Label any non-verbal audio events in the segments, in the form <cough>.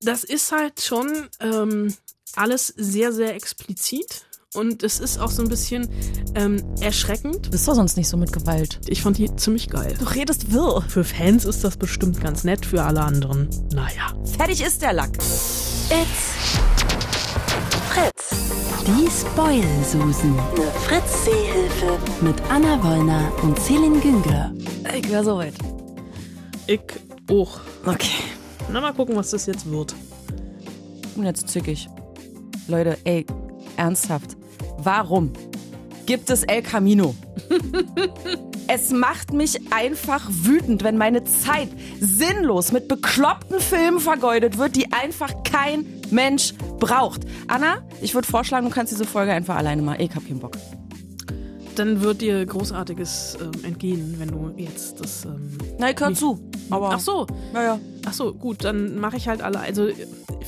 das ist halt schon ähm, alles sehr, sehr explizit. Und es ist auch so ein bisschen ähm, erschreckend. Du bist doch sonst nicht so mit Gewalt. Ich fand die ziemlich geil. Du redest wirr. Für Fans ist das bestimmt ganz nett, für alle anderen, naja. Fertig ist der Lack. It's Fritz. Die Spoil-Susen. Eine Fritz-Seehilfe. Mit Anna Wollner und Celine Güngler. Ich wäre soweit. Ich auch. Okay. Na, mal gucken, was das jetzt wird. Und jetzt zickig. Leute, ey, ernsthaft. Warum gibt es El Camino? <laughs> es macht mich einfach wütend, wenn meine Zeit sinnlos mit bekloppten Filmen vergeudet wird, die einfach kein Mensch braucht. Anna, ich würde vorschlagen, du kannst diese Folge einfach alleine mal. Ich hab keinen Bock. Dann wird dir Großartiges ähm, entgehen, wenn du jetzt das. Ähm, Na, ich hör zu. Aber Ach so, Naja. ach so, gut, dann mache ich halt alle. Also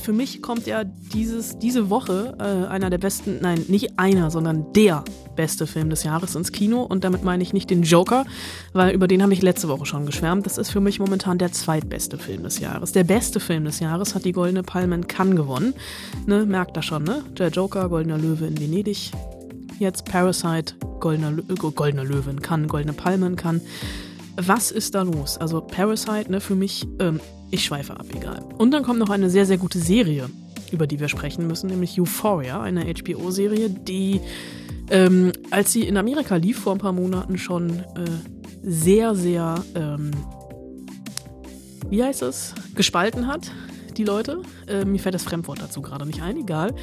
für mich kommt ja dieses, diese Woche äh, einer der besten, nein, nicht einer, sondern der beste Film des Jahres ins Kino. Und damit meine ich nicht den Joker, weil über den habe ich letzte Woche schon geschwärmt. Das ist für mich momentan der zweitbeste Film des Jahres. Der beste Film des Jahres hat die Goldene Palme in Cannes gewonnen. Ne, merkt ihr schon, ne? Der Joker, Goldener Löwe in Venedig. Jetzt Parasite, Goldener, äh, Goldener Löwe in Cannes, Goldene Palme in Cannes. Was ist da los? Also Parasite, ne, für mich, ähm, ich schweife ab, egal. Und dann kommt noch eine sehr, sehr gute Serie, über die wir sprechen müssen, nämlich Euphoria, eine HBO-Serie, die, ähm, als sie in Amerika lief, vor ein paar Monaten schon äh, sehr, sehr, ähm, wie heißt es, gespalten hat, die Leute. Äh, mir fällt das Fremdwort dazu gerade nicht ein, egal.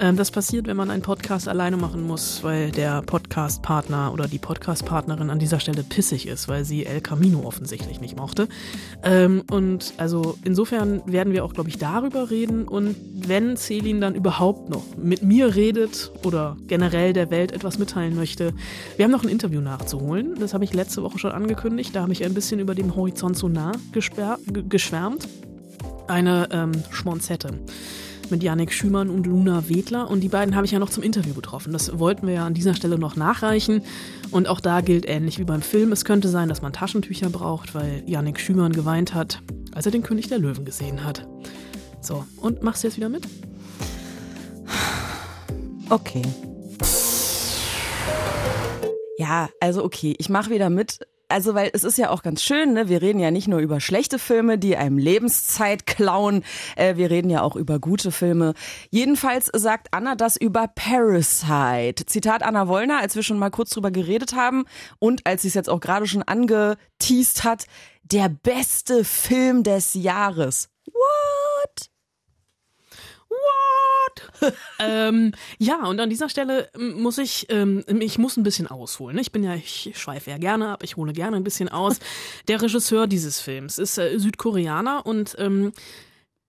Ähm, das passiert, wenn man einen Podcast alleine machen muss, weil der Podcast-Partner oder die Podcast-Partnerin an dieser Stelle pissig ist, weil sie El Camino offensichtlich nicht mochte. Ähm, und also insofern werden wir auch, glaube ich, darüber reden. Und wenn Celine dann überhaupt noch mit mir redet oder generell der Welt etwas mitteilen möchte, wir haben noch ein Interview nachzuholen. Das habe ich letzte Woche schon angekündigt. Da habe ich ein bisschen über den Horizont so nah geschwärmt. Eine ähm, Schmonzette mit Janik Schümann und Luna Wedler. Und die beiden habe ich ja noch zum Interview getroffen. Das wollten wir ja an dieser Stelle noch nachreichen. Und auch da gilt ähnlich wie beim Film. Es könnte sein, dass man Taschentücher braucht, weil Janik Schümann geweint hat, als er den König der Löwen gesehen hat. So, und machst du jetzt wieder mit? Okay. Ja, also okay, ich mache wieder mit. Also, weil es ist ja auch ganz schön, ne? Wir reden ja nicht nur über schlechte Filme, die einem Lebenszeit klauen. Äh, wir reden ja auch über gute Filme. Jedenfalls sagt Anna das über Parasite. Zitat Anna Wollner, als wir schon mal kurz drüber geredet haben und als sie es jetzt auch gerade schon angeteased hat, der beste Film des Jahres. What? What? <laughs> ähm, ja, und an dieser Stelle ähm, muss ich, ähm, ich muss ein bisschen ausholen. ne? Ich bin ja, ich schweife ja gerne ab, ich hole gerne ein bisschen aus. Der Regisseur dieses Films ist äh, Südkoreaner und ähm,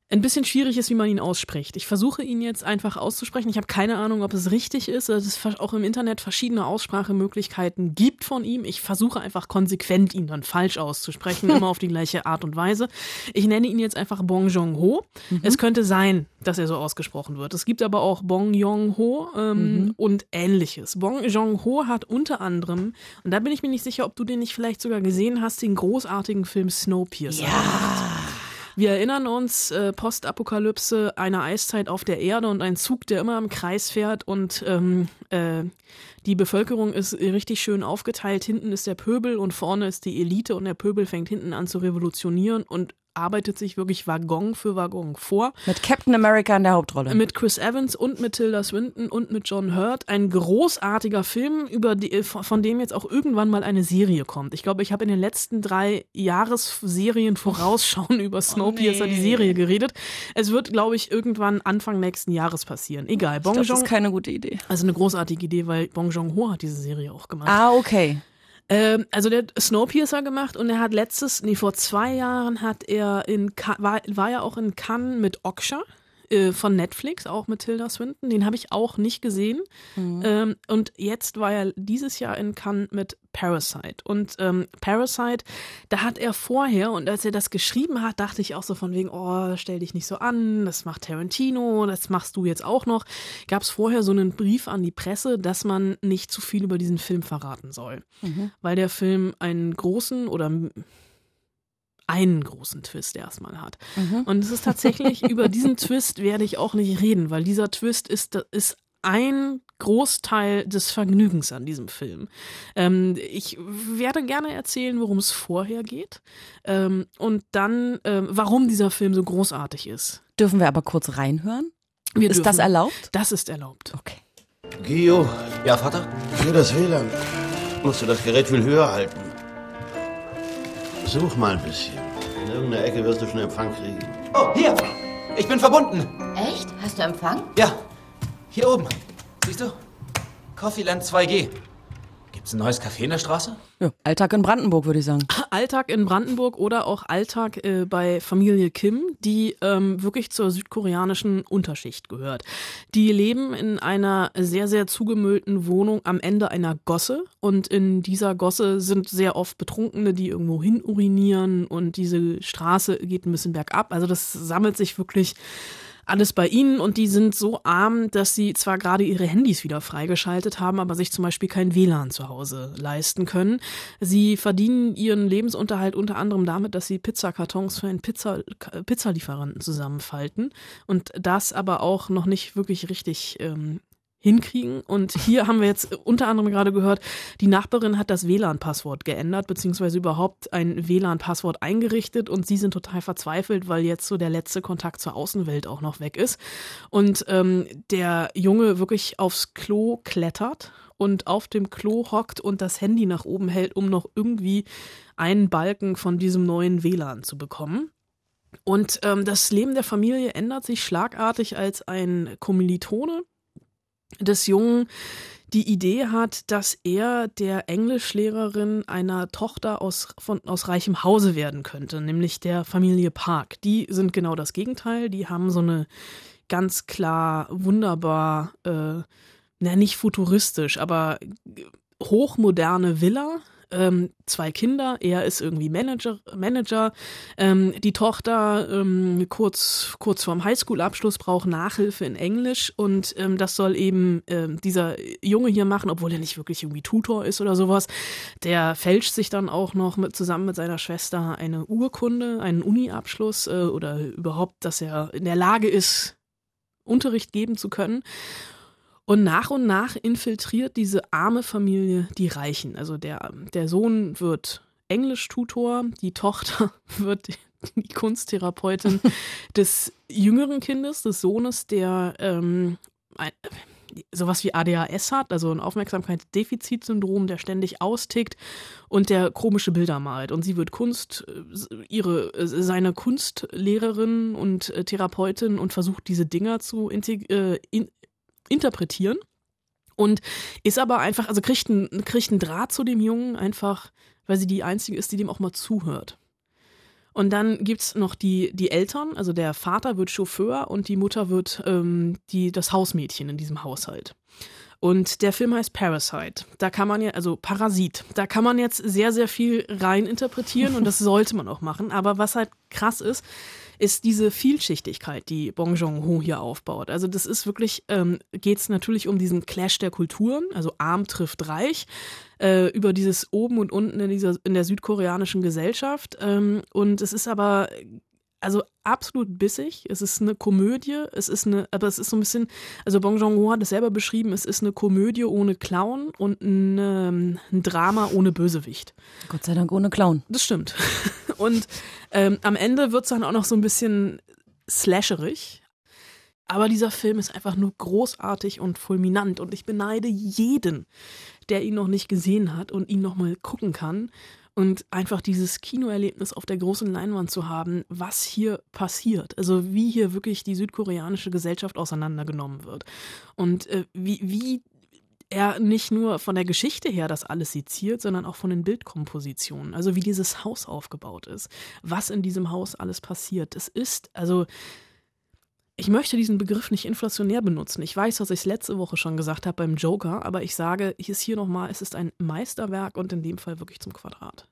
ein bisschen schwierig ist, wie man ihn ausspricht. Ich versuche ihn jetzt einfach auszusprechen. Ich habe keine Ahnung, ob es richtig ist, dass es auch im Internet verschiedene Aussprachemöglichkeiten gibt von ihm. Ich versuche einfach konsequent ihn dann falsch auszusprechen, <laughs> immer auf die gleiche Art und Weise. Ich nenne ihn jetzt einfach Bong Joon-ho. Es könnte sein, dass er so ausgesprochen wird. Es gibt aber auch Bong Joon-ho ähm, und ähnliches. Bong Joon-ho hat unter anderem, und da bin ich mir nicht sicher, ob du den nicht vielleicht sogar gesehen hast, den großartigen Film Snowpiercer. Wir erinnern uns, äh, Postapokalypse, eine Eiszeit auf der Erde und ein Zug, der immer im Kreis fährt und ähm, äh, die Bevölkerung ist richtig schön aufgeteilt. Hinten ist der Pöbel und vorne ist die Elite und der Pöbel fängt hinten an zu revolutionieren und arbeitet sich wirklich Waggon für Waggon vor. Mit Captain America in der Hauptrolle. Mit Chris Evans und mit Tilda Swinton und mit John Hurt. Ein großartiger Film, über die, äh, von dem jetzt auch irgendwann mal eine Serie kommt. Ich glaube, ich habe in den letzten drei Jahresserien vorausschauen <laughs> über Snowpiercer, die Serie, geredet. Es wird, glaube ich, irgendwann Anfang nächsten Jahres passieren. Egal. Bong das Joon, ist keine gute Idee. also eine großartige Idee, weil Bong Joon-ho hat diese Serie auch gemacht. Ah, okay. Ähm, also der hat Snowpiercer gemacht und er hat letztes, nee, vor zwei Jahren hat er in, war, war ja auch in Cannes mit Oksha äh, von Netflix, auch mit Tilda Swinton. Den habe ich auch nicht gesehen. Ähm, und jetzt war er dieses Jahr in Cannes mit Parasite. Und ähm, Parasite, da hat er vorher, und als er das geschrieben hat, dachte ich auch so von wegen, oh, stell dich nicht so an, das macht Tarantino, das machst du jetzt auch noch. Gab es vorher so einen Brief an die Presse, dass man nicht zu viel über diesen Film verraten soll. Weil der Film einen großen oder einen großen Twist erstmal hat. Mhm. Und es ist tatsächlich, <laughs> über diesen Twist werde ich auch nicht reden, weil dieser Twist ist, ist ein Großteil des Vergnügens an diesem Film. Ähm, ich werde gerne erzählen, worum es vorher geht ähm, und dann, ähm, warum dieser Film so großartig ist. Dürfen wir aber kurz reinhören? Wir ist dürfen. das erlaubt? Das ist erlaubt. Okay. Gio, Ja, Vater? für das WLAN musst du das Gerät viel höher halten. Such mal ein bisschen. In irgendeiner Ecke wirst du schon Empfang kriegen. Oh, hier! Ich bin verbunden. Echt? Hast du Empfang? Ja, hier oben. Siehst du? Coffeeland 2G. Gibt's ein neues Café in der Straße? Ja, Alltag in Brandenburg, würde ich sagen. <laughs> Alltag in Brandenburg oder auch Alltag äh, bei Familie Kim, die ähm, wirklich zur südkoreanischen Unterschicht gehört. Die leben in einer sehr, sehr zugemüllten Wohnung am Ende einer Gosse und in dieser Gosse sind sehr oft Betrunkene, die irgendwo hin urinieren und diese Straße geht ein bisschen bergab. Also das sammelt sich wirklich alles bei ihnen und die sind so arm, dass sie zwar gerade ihre Handys wieder freigeschaltet haben, aber sich zum Beispiel kein WLAN zu Hause leisten können. Sie verdienen ihren Lebensunterhalt unter anderem damit, dass sie Pizzakartons für einen Pizza, Pizzalieferanten zusammenfalten und das aber auch noch nicht wirklich richtig ähm, hinkriegen. Und hier haben wir jetzt unter anderem gerade gehört, die Nachbarin hat das WLAN-Passwort geändert, beziehungsweise überhaupt ein WLAN-Passwort eingerichtet und sie sind total verzweifelt, weil jetzt so der letzte Kontakt zur Außenwelt auch noch weg ist. Und ähm, der Junge wirklich aufs Klo klettert und auf dem Klo hockt und das Handy nach oben hält, um noch irgendwie einen Balken von diesem neuen WLAN zu bekommen. Und ähm, das Leben der Familie ändert sich schlagartig, als ein Kommilitone des Jungen die Idee hat, dass er der Englischlehrerin einer Tochter aus, von, aus reichem Hause werden könnte, nämlich der Familie Park. Die sind genau das Gegenteil. Die haben so eine ganz klar, wunderbar, äh, na nicht futuristisch, aber hochmoderne Villa ähm, zwei Kinder, er ist irgendwie Manager, Manager. Ähm, die Tochter ähm, kurz, kurz vorm Highschool-Abschluss braucht Nachhilfe in Englisch und ähm, das soll eben ähm, dieser Junge hier machen, obwohl er nicht wirklich irgendwie Tutor ist oder sowas. Der fälscht sich dann auch noch mit, zusammen mit seiner Schwester eine Urkunde, einen Uni-Abschluss äh, oder überhaupt, dass er in der Lage ist, Unterricht geben zu können. Und nach und nach infiltriert diese arme Familie die Reichen. Also der, der Sohn wird Englischtutor, die Tochter <laughs> wird die Kunsttherapeutin <laughs> des jüngeren Kindes, des Sohnes, der ähm, ein, sowas wie ADHS hat, also ein Aufmerksamkeitsdefizitsyndrom, der ständig austickt und der komische Bilder malt. Und sie wird Kunst, ihre, seine Kunstlehrerin und äh, Therapeutin und versucht diese Dinger zu äh, in, interpretieren und ist aber einfach, also kriegt einen, kriegt einen Draht zu dem Jungen einfach, weil sie die Einzige ist, die dem auch mal zuhört. Und dann gibt's noch die, die Eltern, also der Vater wird Chauffeur und die Mutter wird ähm, die, das Hausmädchen in diesem Haushalt. Und der Film heißt Parasite. Da kann man ja, also Parasit, da kann man jetzt sehr, sehr viel rein interpretieren und das <laughs> sollte man auch machen. Aber was halt krass ist, ist diese Vielschichtigkeit, die Bong Joon-ho hier aufbaut. Also das ist wirklich, ähm, geht es natürlich um diesen Clash der Kulturen, also arm trifft reich, äh, über dieses oben und unten in dieser in der südkoreanischen Gesellschaft. Ähm, und es ist aber also absolut bissig. Es ist eine Komödie. Es ist eine, aber es ist so ein bisschen, also Bong Joon-ho hat es selber beschrieben, es ist eine Komödie ohne Clown und ein, ähm, ein Drama ohne Bösewicht. Gott sei Dank ohne Clown. Das stimmt. <laughs> Und ähm, am Ende wird es dann auch noch so ein bisschen slasherig. Aber dieser Film ist einfach nur großartig und fulminant und ich beneide jeden, der ihn noch nicht gesehen hat und ihn noch mal gucken kann und einfach dieses Kinoerlebnis auf der großen Leinwand zu haben, was hier passiert. Also wie hier wirklich die südkoreanische Gesellschaft auseinandergenommen wird und äh, wie, wie er nicht nur von der Geschichte her das alles seziert, sondern auch von den Bildkompositionen. Also wie dieses Haus aufgebaut ist, was in diesem Haus alles passiert. Es ist, also ich möchte diesen Begriff nicht inflationär benutzen. Ich weiß, was ich letzte Woche schon gesagt habe beim Joker, aber ich sage es hier nochmal, es ist ein Meisterwerk und in dem Fall wirklich zum Quadrat.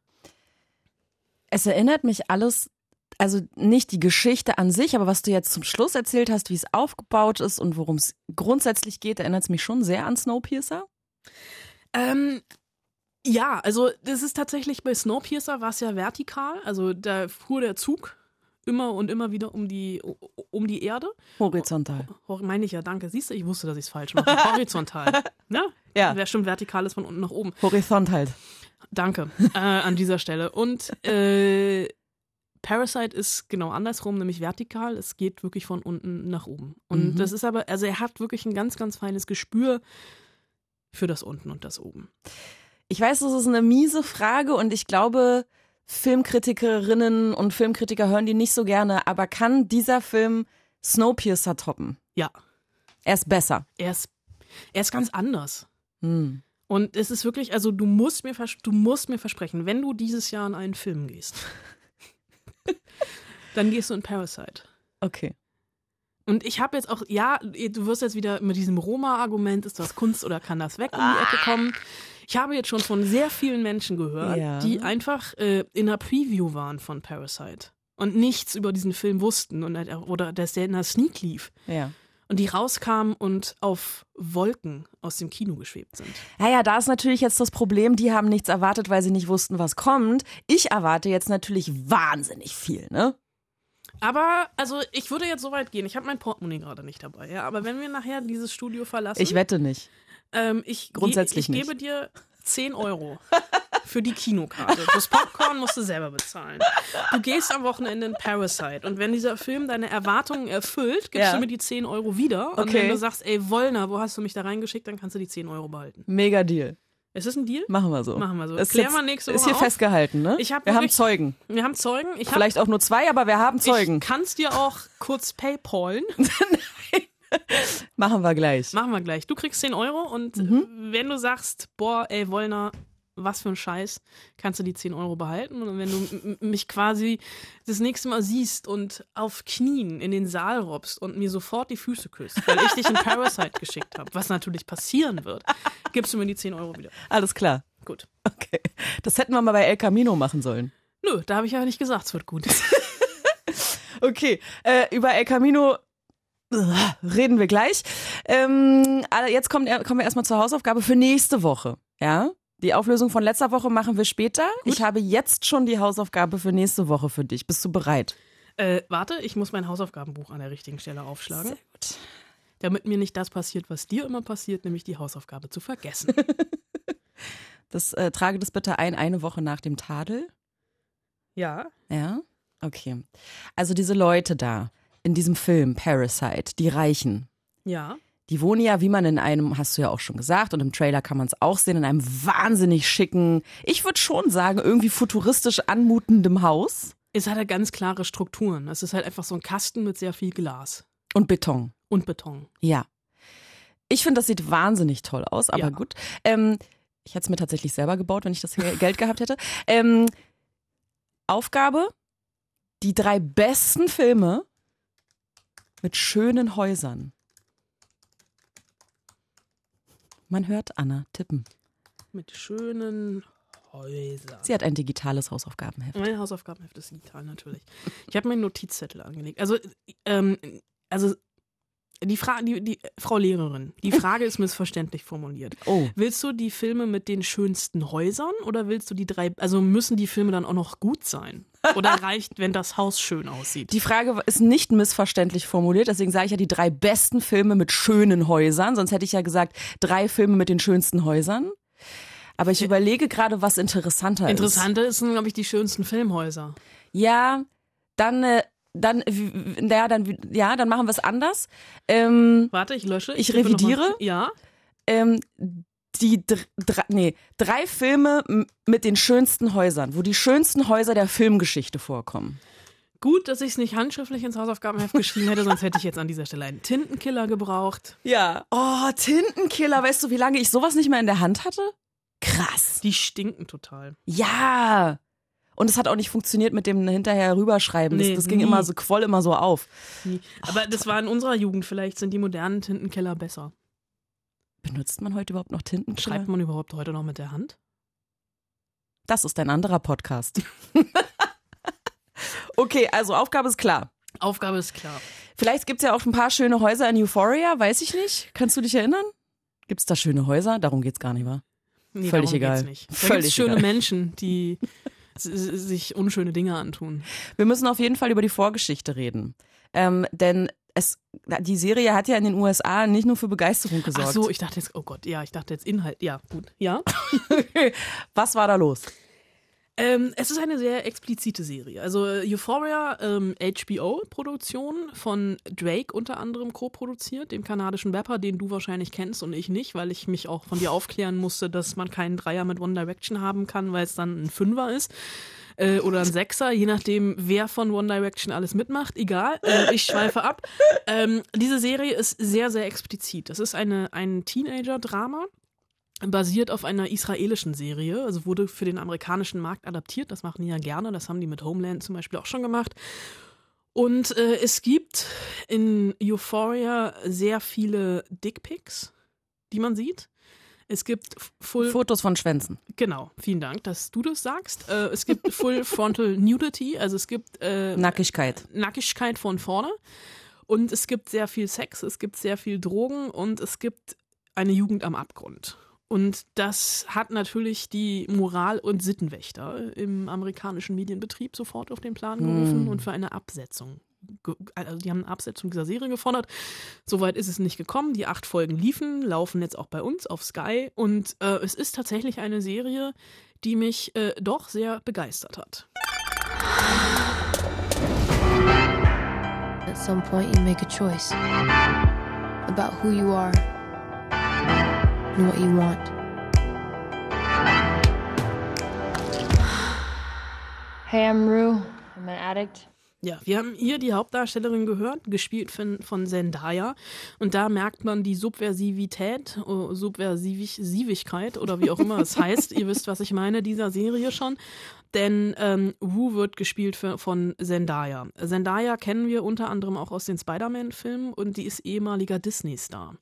Es erinnert mich alles, also nicht die Geschichte an sich, aber was du jetzt zum Schluss erzählt hast, wie es aufgebaut ist und worum es grundsätzlich geht, erinnert es mich schon sehr an Snowpiercer. Ähm, Ja, also das ist tatsächlich bei Snowpiercer war es ja vertikal, also da fuhr der Zug immer und immer wieder um die um die Erde. Horizontal. Hor meine ich ja, danke. Siehst du, ich wusste, dass ich es falsch mache. <laughs> Horizontal. ne? Ja. Wer stimmt, vertikal ist von unten nach oben. Horizont halt. Danke äh, an dieser Stelle. Und äh, Parasite ist genau andersrum, nämlich vertikal. Es geht wirklich von unten nach oben. Und Mhm. das ist aber, also er hat wirklich ein ganz, ganz feines Gespür für das unten und das oben. Ich weiß, das ist eine miese Frage und ich glaube, Filmkritikerinnen und Filmkritiker hören die nicht so gerne, aber kann dieser Film Snowpiercer toppen? Ja, Er ist besser. er ist, er ist ganz anders. Hm. Und es ist wirklich, also du musst mir, du musst mir versprechen, wenn du dieses Jahr in einen Film gehst, <laughs> dann gehst du in Parasite. Okay. Und ich habe jetzt auch, ja, du wirst jetzt wieder mit diesem Roma-Argument, ist das Kunst oder kann das weg, um die Ecke kommen. Ich habe jetzt schon von sehr vielen Menschen gehört, Ja. die einfach äh, in einer Preview waren von Parasite und nichts über diesen Film wussten und, oder dass der in einer Sneak lief. Ja. Und die rauskamen und auf Wolken aus dem Kino geschwebt sind. Naja, da ist natürlich jetzt das Problem, die haben nichts erwartet, weil sie nicht wussten, was kommt. Ich erwarte jetzt natürlich wahnsinnig viel, ne? Aber, also, ich würde jetzt so weit gehen. Ich habe mein Portemonnaie gerade nicht dabei, ja. Aber wenn wir nachher dieses Studio verlassen. Ich wette nicht. Ähm, ich, Grundsätzlich ich nicht. gebe dir 10 Euro <laughs> für die Kinokarte. Das Popcorn musst du selber bezahlen. Du gehst am Wochenende in Parasite und wenn dieser Film deine Erwartungen erfüllt, gibst Ja. du mir die 10 Euro wieder. Und Okay. wenn du sagst, ey Wollner, wo hast du mich da reingeschickt, dann kannst du die 10 Euro behalten. Mega Deal. Ist das ein Deal? Machen wir so. Machen wir so. Ist Klären jetzt- nächste Ist Woche hier auf. festgehalten, ne? Ich wir haben Zeugen. Wir haben Zeugen. Ich hab, Vielleicht auch nur zwei, aber wir haben Zeugen. Ich kann es dir auch kurz paypalen. <laughs> <laughs> Machen wir gleich. Machen wir gleich. Du kriegst 10 Euro und Mhm. wenn du sagst, boah, ey, Wollner, was für ein Scheiß, kannst du die 10 Euro behalten. Und wenn du mich quasi das nächste Mal siehst und auf Knien in den Saal robbst und mir sofort die Füße küsst, weil ich dich in <laughs> Parasite geschickt habe, was natürlich passieren wird, gibst du mir die 10 Euro wieder. Alles klar. Gut. Okay. Das hätten wir mal bei El Camino machen sollen. Nö, da habe ich ja nicht gesagt, es wird gut. <laughs> Okay, äh, über El Camino reden wir gleich. Ähm, aber jetzt kommt, kommen wir erstmal zur Hausaufgabe für nächste Woche. Ja? Die Auflösung von letzter Woche machen wir später. Ich habe jetzt schon die Hausaufgabe für nächste Woche für dich. Bist du bereit? äh, warte, ich muss mein Hausaufgabenbuch an der richtigen Stelle aufschlagen. gut. Damit mir nicht das passiert, was dir immer passiert, nämlich die Hausaufgabe zu vergessen. <laughs> Das, äh, trage das bitte ein, eine Woche nach dem Tadel. ja. Ja? Okay. Also diese Leute da in diesem Film Parasite, die Reichen, Ja. Die wohnen ja, wie man in einem, hast du ja auch schon gesagt, und im Trailer kann man es auch sehen, in einem wahnsinnig schicken, ich würde schon sagen, irgendwie futuristisch anmutendem Haus Es hat halt ganz klare Strukturen. Es ist halt einfach so ein Kasten mit sehr viel Glas und Beton. und Beton. Ja. Ich finde, das sieht wahnsinnig toll aus, aber Ja. gut. Ähm, ich hätte es mir tatsächlich selber gebaut, wenn ich das Geld gehabt hätte. Ähm, Aufgabe: Die drei besten Filme mit schönen Häusern. Man hört Anna tippen. Mit schönen Häusern. Sie hat ein digitales Hausaufgabenheft. Mein Hausaufgabenheft ist digital natürlich. Ich habe mir einen Notizzettel angelegt. Also, ähm, also die Frage, die, die Frau Lehrerin, die <laughs> Frage ist missverständlich formuliert. Oh. Willst du die Filme mit den schönsten Häusern oder willst du die drei, also müssen die Filme dann auch noch gut sein? Oder reicht, wenn das Haus schön aussieht? Die Frage ist nicht missverständlich formuliert, deswegen sage ich ja die drei besten Filme mit schönen Häusern. Sonst hätte ich ja gesagt, drei Filme mit den schönsten Häusern. Aber ich überlege gerade, was interessanter ist. Interessanter sind, glaube ich, die schönsten Filmhäuser. Ja, dann, äh, dann, w- w- ja, dann, ja, dann machen wir es anders. Ähm, Warte, ich lösche. Ich mal- revidiere? Ja. ähm, die dr drei, nee, drei Filme mit den schönsten Häusern, wo die schönsten Häuser der Filmgeschichte vorkommen. Gut, dass ich es nicht handschriftlich ins Hausaufgabenheft geschrieben hätte, sonst hätte ich jetzt an dieser Stelle einen Tintenkiller gebraucht. Ja. Oh, Tintenkiller, weißt du, wie lange ich sowas nicht mehr in der Hand hatte? Krass. Die stinken total. Ja. Und es hat auch nicht funktioniert mit dem hinterher rüberschreiben. Nee, das, das ging nie. immer so, quoll immer so auf. Nie. Aber das war in unserer Jugend. Vielleicht sind die modernen Tintenkiller besser. Benutzt man heute überhaupt noch Tintenkiller? Schreibt man überhaupt heute noch mit der Hand? Das ist ein anderer Podcast. <laughs> okay, also Aufgabe ist klar. Aufgabe ist klar. Vielleicht gibt's ja auch ein paar schöne Häuser in Euphoria, weiß ich nicht. Kannst du dich erinnern? Gibt's da schöne Häuser? Darum geht's gar nicht, wa? Nee, Völlig egal. Nicht. Da Völlig schöne egal. Menschen, die <laughs> sich unschöne Dinge antun. Wir müssen auf jeden Fall über die Vorgeschichte reden. Ähm, denn es, die Serie hat ja in den USA nicht nur für Begeisterung gesorgt. Ach so, ich dachte jetzt, oh Gott, ja, ich dachte jetzt Inhalt. Ja, gut. Ja. <laughs> Was war da los? Ähm, es ist eine sehr explizite Serie. Also äh, Euphoria, ähm, HBO-Produktion von Drake unter anderem co-produziert, dem kanadischen Rapper, den du wahrscheinlich kennst und ich nicht, weil ich mich auch von dir aufklären musste, dass man keinen Dreier mit One Direction haben kann, weil es dann ein Fünfer ist. Äh, oder ein Sechser, je nachdem, wer von One Direction alles mitmacht. Egal, äh, ich schweife ab. Ähm, diese Serie ist sehr, sehr explizit. Das ist eine, ein Teenager-Drama basiert auf einer israelischen Serie, also wurde für den amerikanischen Markt adaptiert. Das machen die ja gerne, das haben die mit Homeland zum Beispiel auch schon gemacht. Und äh, es gibt in Euphoria sehr viele Dickpics, die man sieht. Es gibt Full Fotos von Schwänzen. Genau, vielen Dank, dass du das sagst. Äh, es gibt Full <laughs> Frontal Nudity, also es gibt äh, Nackigkeit. Nackigkeit von vorne und es gibt sehr viel Sex, es gibt sehr viel Drogen und es gibt eine Jugend am Abgrund. Und das hat natürlich die Moral- und Sittenwächter im amerikanischen Medienbetrieb sofort auf den Plan gerufen und für eine Absetzung. Also die haben eine Absetzung dieser Serie gefordert. Soweit ist es nicht gekommen. Die acht Folgen liefen, laufen jetzt auch bei uns auf Sky. Und äh, es ist tatsächlich eine Serie, die mich äh, doch sehr begeistert hat. At some point, you make a choice about who you are what you want. Hey, I'm Rue. I'm an addict. Ja, wir haben hier die Hauptdarstellerin gehört, gespielt von, von Zendaya. Und da merkt man die Subversivität, oh, Subversivigkeit oder wie auch immer es <laughs> heißt. Ihr wisst, was ich meine, dieser Serie schon. Denn ähm, Wu wird gespielt für, von Zendaya. Zendaya kennen wir unter anderem auch aus den Spider-Man-Filmen und die ist ehemaliger Disney-Star.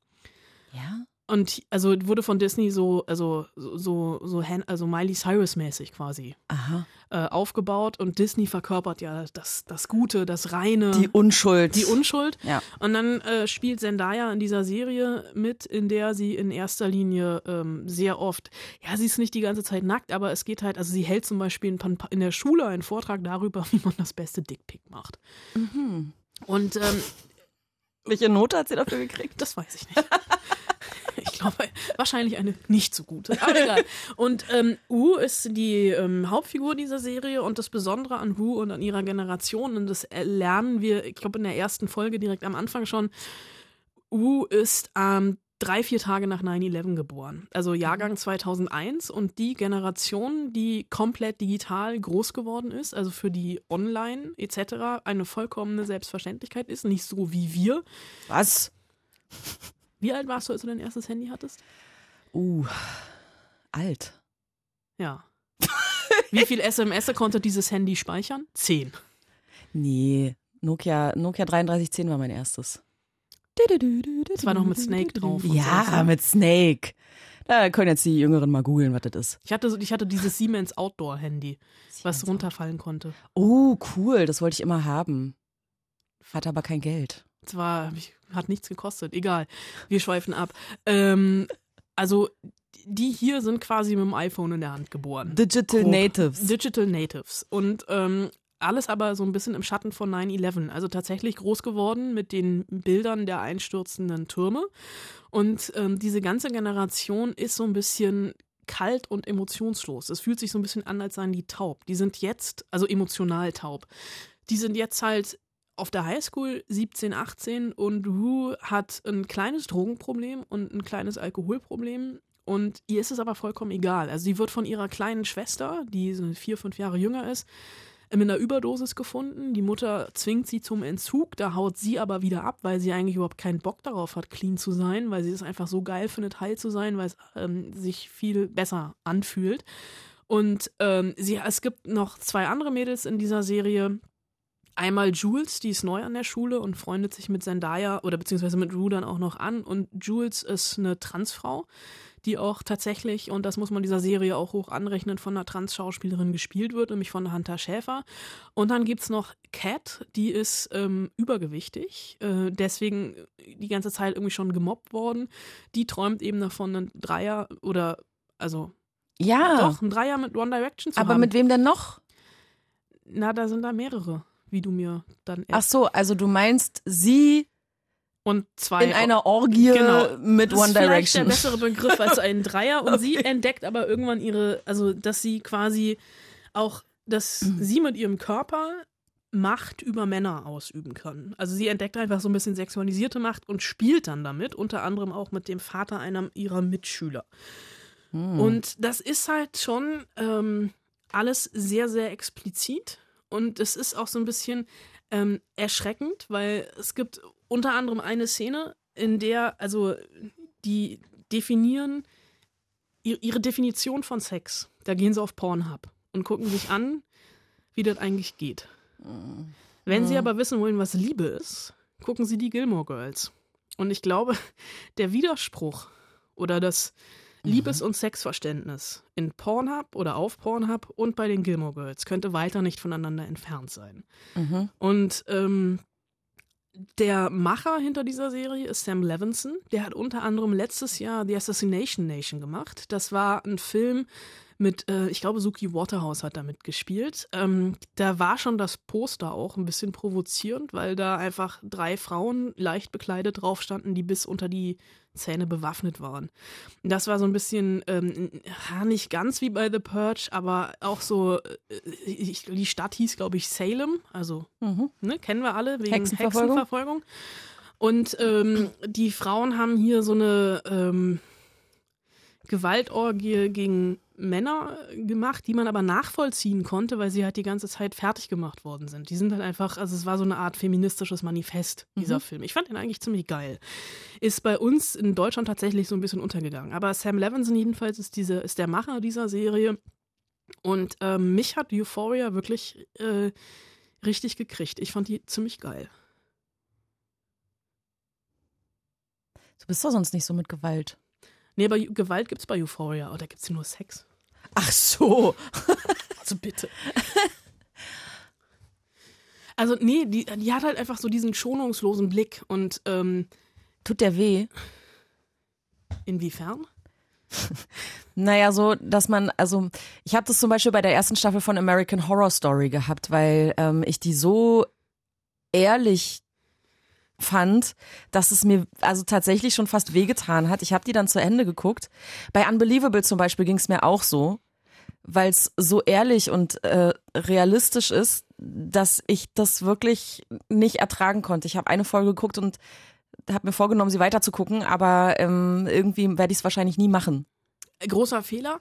Ja? Und also wurde von Disney so, also so, so, so Han- also Miley Cyrus-mäßig quasi äh, aufgebaut und Disney verkörpert ja das, das Gute, das Reine. Die Unschuld. Die Unschuld. Ja. Und dann äh, spielt Zendaya in dieser Serie mit, in der sie in erster Linie ähm, sehr oft, ja, sie ist nicht die ganze Zeit nackt, aber es geht halt, also sie hält zum Beispiel in, in der Schule einen Vortrag darüber, <laughs> wie man das beste Dickpick macht. Mhm. Und ähm, Welche Note hat sie dafür gekriegt? das weiß ich nicht. <laughs> Ich glaube, wahrscheinlich eine nicht so gute. Aber egal. Und ähm, Wu ist die ähm, Hauptfigur dieser Serie und das Besondere an Wu und an ihrer Generation, und das lernen wir, ich glaube, in der ersten Folge direkt am Anfang schon, Wu ist ähm, drei, vier Tage nach 9-11 geboren. Also Jahrgang 2001 und die Generation, die komplett digital groß geworden ist, also für die Online etc. eine vollkommene Selbstverständlichkeit ist, nicht so wie wir. Was? Wie alt warst du, als du dein erstes Handy hattest? Uh, alt. Ja. <laughs> Wie viel SMS konnte dieses Handy speichern? Zehn. Nee, Nokia, Nokia 3310 war mein erstes. Das war noch mit Snake drauf. Ja, so, ne? mit Snake. Da können jetzt die Jüngeren mal googeln, was das ist. Ich hatte, ich hatte dieses Siemens Outdoor-Handy, was runterfallen konnte. Oh, cool, das wollte ich immer haben. Hatte aber kein Geld. Es war, hat nichts gekostet. Egal. Wir schweifen ab. Ähm, also, die hier sind quasi mit dem iPhone in der Hand geboren. Digital Grob. Natives. Digital Natives. Und ähm, alles aber so ein bisschen im Schatten von 9-11. Also tatsächlich groß geworden mit den Bildern der einstürzenden Türme. Und ähm, diese ganze Generation ist so ein bisschen kalt und emotionslos. Es fühlt sich so ein bisschen an, als seien die taub. Die sind jetzt, also emotional taub. Die sind jetzt halt auf der Highschool 17, 18 und Wu hat ein kleines Drogenproblem und ein kleines Alkoholproblem. Und ihr ist es aber vollkommen egal. Also sie wird von ihrer kleinen Schwester, die so vier, fünf Jahre jünger ist, mit einer Überdosis gefunden. Die Mutter zwingt sie zum Entzug, da haut sie aber wieder ab, weil sie eigentlich überhaupt keinen Bock darauf hat, clean zu sein, weil sie es einfach so geil findet, heil zu sein, weil es ähm, sich viel besser anfühlt. Und ähm, sie, es gibt noch zwei andere Mädels in dieser Serie. Einmal Jules, die ist neu an der Schule und freundet sich mit Zendaya oder beziehungsweise mit Rue dann auch noch an. Und Jules ist eine Transfrau, die auch tatsächlich, und das muss man dieser Serie auch hoch anrechnen, von einer Trans-Schauspielerin gespielt wird, nämlich von Hunter Schäfer. Und dann gibt's noch Cat, die ist ähm, übergewichtig, äh, deswegen die ganze Zeit irgendwie schon gemobbt worden. Die träumt eben davon, einen Dreier oder also Ja. Doch, ein Dreier mit One Direction zu Aber haben. mit wem denn noch? Na, da sind da mehrere, wie du mir dann Ach so, also du meinst sie und zwei in einer Orgie Genau. mit das One ist vielleicht der Direction. bessere Begriff als ein Dreier. <laughs> Und sie entdeckt aber irgendwann ihre, also dass sie quasi auch, dass Mhm. sie mit ihrem Körper Macht über Männer ausüben kann. Also sie entdeckt einfach so ein bisschen sexualisierte Macht und spielt dann damit, unter anderem auch mit dem Vater einer ihrer Mitschüler. Hm. Und das ist halt schon ähm, alles sehr, sehr explizit. Und es ist auch so ein bisschen ähm, erschreckend, weil es gibt unter anderem eine Szene, in der, also die definieren ihr- ihre Definition von Sex. Da gehen sie auf Pornhub und gucken sich an, wie das eigentlich geht. Wenn sie aber wissen wollen, was Liebe ist, gucken sie die Gilmore Girls. Und ich glaube, <laughs> der Widerspruch oder das Liebes- und Sexverständnis in Pornhub oder auf Pornhub und bei den Gilmore Girls könnte weiter nicht voneinander entfernt sein. Mhm. Und ähm, der Macher hinter dieser Serie ist Sam Levinson. Der hat unter anderem letztes Jahr The Assassination Nation gemacht. Das war ein Film mit, äh, ich glaube, Suki Waterhouse hat da mitgespielt. Ähm, da war schon das Poster auch ein bisschen provozierend, weil da einfach drei Frauen leicht bekleidet drauf standen, die bis unter die Zähne bewaffnet waren. Das war so ein bisschen, ähm, nicht ganz wie bei The Purge, aber auch so, äh, ich, die Stadt hieß, glaube ich, Salem, also Mhm. ne, kennen wir alle wegen Hexenverfolgung. Hexenverfolgung. Und ähm, die Frauen haben hier so eine ähm, Gewaltorgie gegen Männer gemacht, die man aber nachvollziehen konnte, weil sie halt die ganze Zeit fertig gemacht worden sind. Die sind halt einfach, also es war so eine Art feministisches Manifest, dieser Film. Ich fand den eigentlich ziemlich geil. Ist bei uns in Deutschland tatsächlich so ein bisschen untergegangen. Aber Sam Levinson jedenfalls ist, diese, ist der Macher dieser Serie. Und ähm, mich hat Euphoria wirklich äh, richtig gekriegt. Ich fand die ziemlich geil. Du bist doch sonst nicht so mit Gewalt. Nee, aber Gewalt gibt's bei Euphoria. Oder gibt's hier nur Sex? Ach so. <laughs> Also bitte. Also, nee, die, die hat halt einfach so diesen schonungslosen Blick. Und ähm, Tut der weh? inwiefern? <laughs> Naja, so, dass man, also ich habe das zum Beispiel bei der ersten Staffel von American Horror Story gehabt, weil ähm, ich die so ehrlich fand, dass es mir also tatsächlich schon fast wehgetan hat. Ich habe die dann zu Ende geguckt. Bei Unbelievable zum Beispiel ging es mir auch so, weil es so ehrlich und äh, realistisch ist, dass ich das wirklich nicht ertragen konnte. Ich habe eine Folge geguckt und habe mir vorgenommen, sie weiter zu gucken, aber ähm, irgendwie werde ich es wahrscheinlich nie machen. Großer Fehler.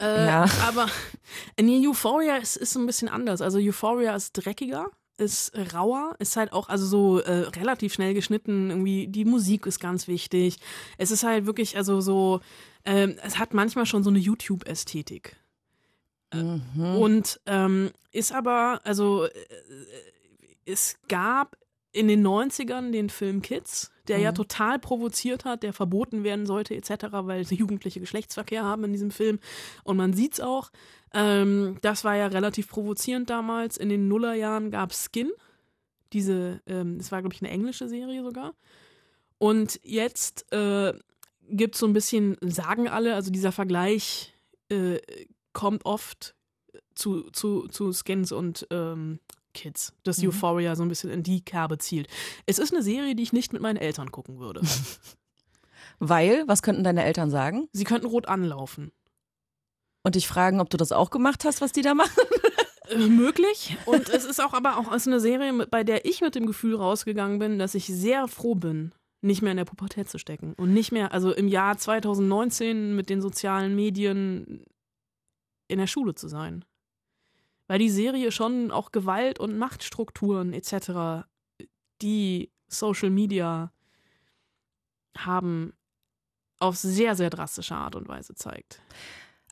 Äh, Ja. Aber nee, Euphoria ist, ist ein bisschen anders. Also Euphoria ist dreckiger, ist rauer, ist halt auch also so äh, relativ schnell geschnitten. Irgendwie die Musik ist ganz wichtig. Es ist halt wirklich also so. Ähm, es hat manchmal schon so eine YouTube-Ästhetik. Mhm. Und ähm, ist aber, also äh, es gab in den 90ern den Film Kids, der ja total provoziert hat, der verboten werden sollte etc., weil sie <laughs> jugendliche Geschlechtsverkehr haben in diesem Film. Und man sieht's auch. Ähm, das war ja relativ provozierend damals. In den Nullerjahren gab Skin. Diese, ähm, das war, glaube ich, eine englische Serie sogar. Und jetzt äh, gibt es so ein bisschen, sagen alle, also dieser Vergleich äh, kommt oft zu, zu, zu Skins und ähm, Kids, dass Mhm. Euphoria so ein bisschen in die Kerbe zielt. Es ist eine Serie, die ich nicht mit meinen Eltern gucken würde. <laughs> Weil, was könnten deine Eltern sagen? Sie könnten rot anlaufen. Und dich fragen, ob du das auch gemacht hast, was die da machen? <laughs> Äh, möglich. Und es ist auch aber auch als eine Serie, bei der ich mit dem Gefühl rausgegangen bin, dass ich sehr froh bin, nicht mehr in der Pubertät zu stecken. Und nicht mehr, also im Jahr 2019 mit den sozialen Medien in der Schule zu sein. Weil die Serie schon auch Gewalt und Machtstrukturen etc., die Social Media haben, auf sehr, sehr drastische Art und Weise zeigt.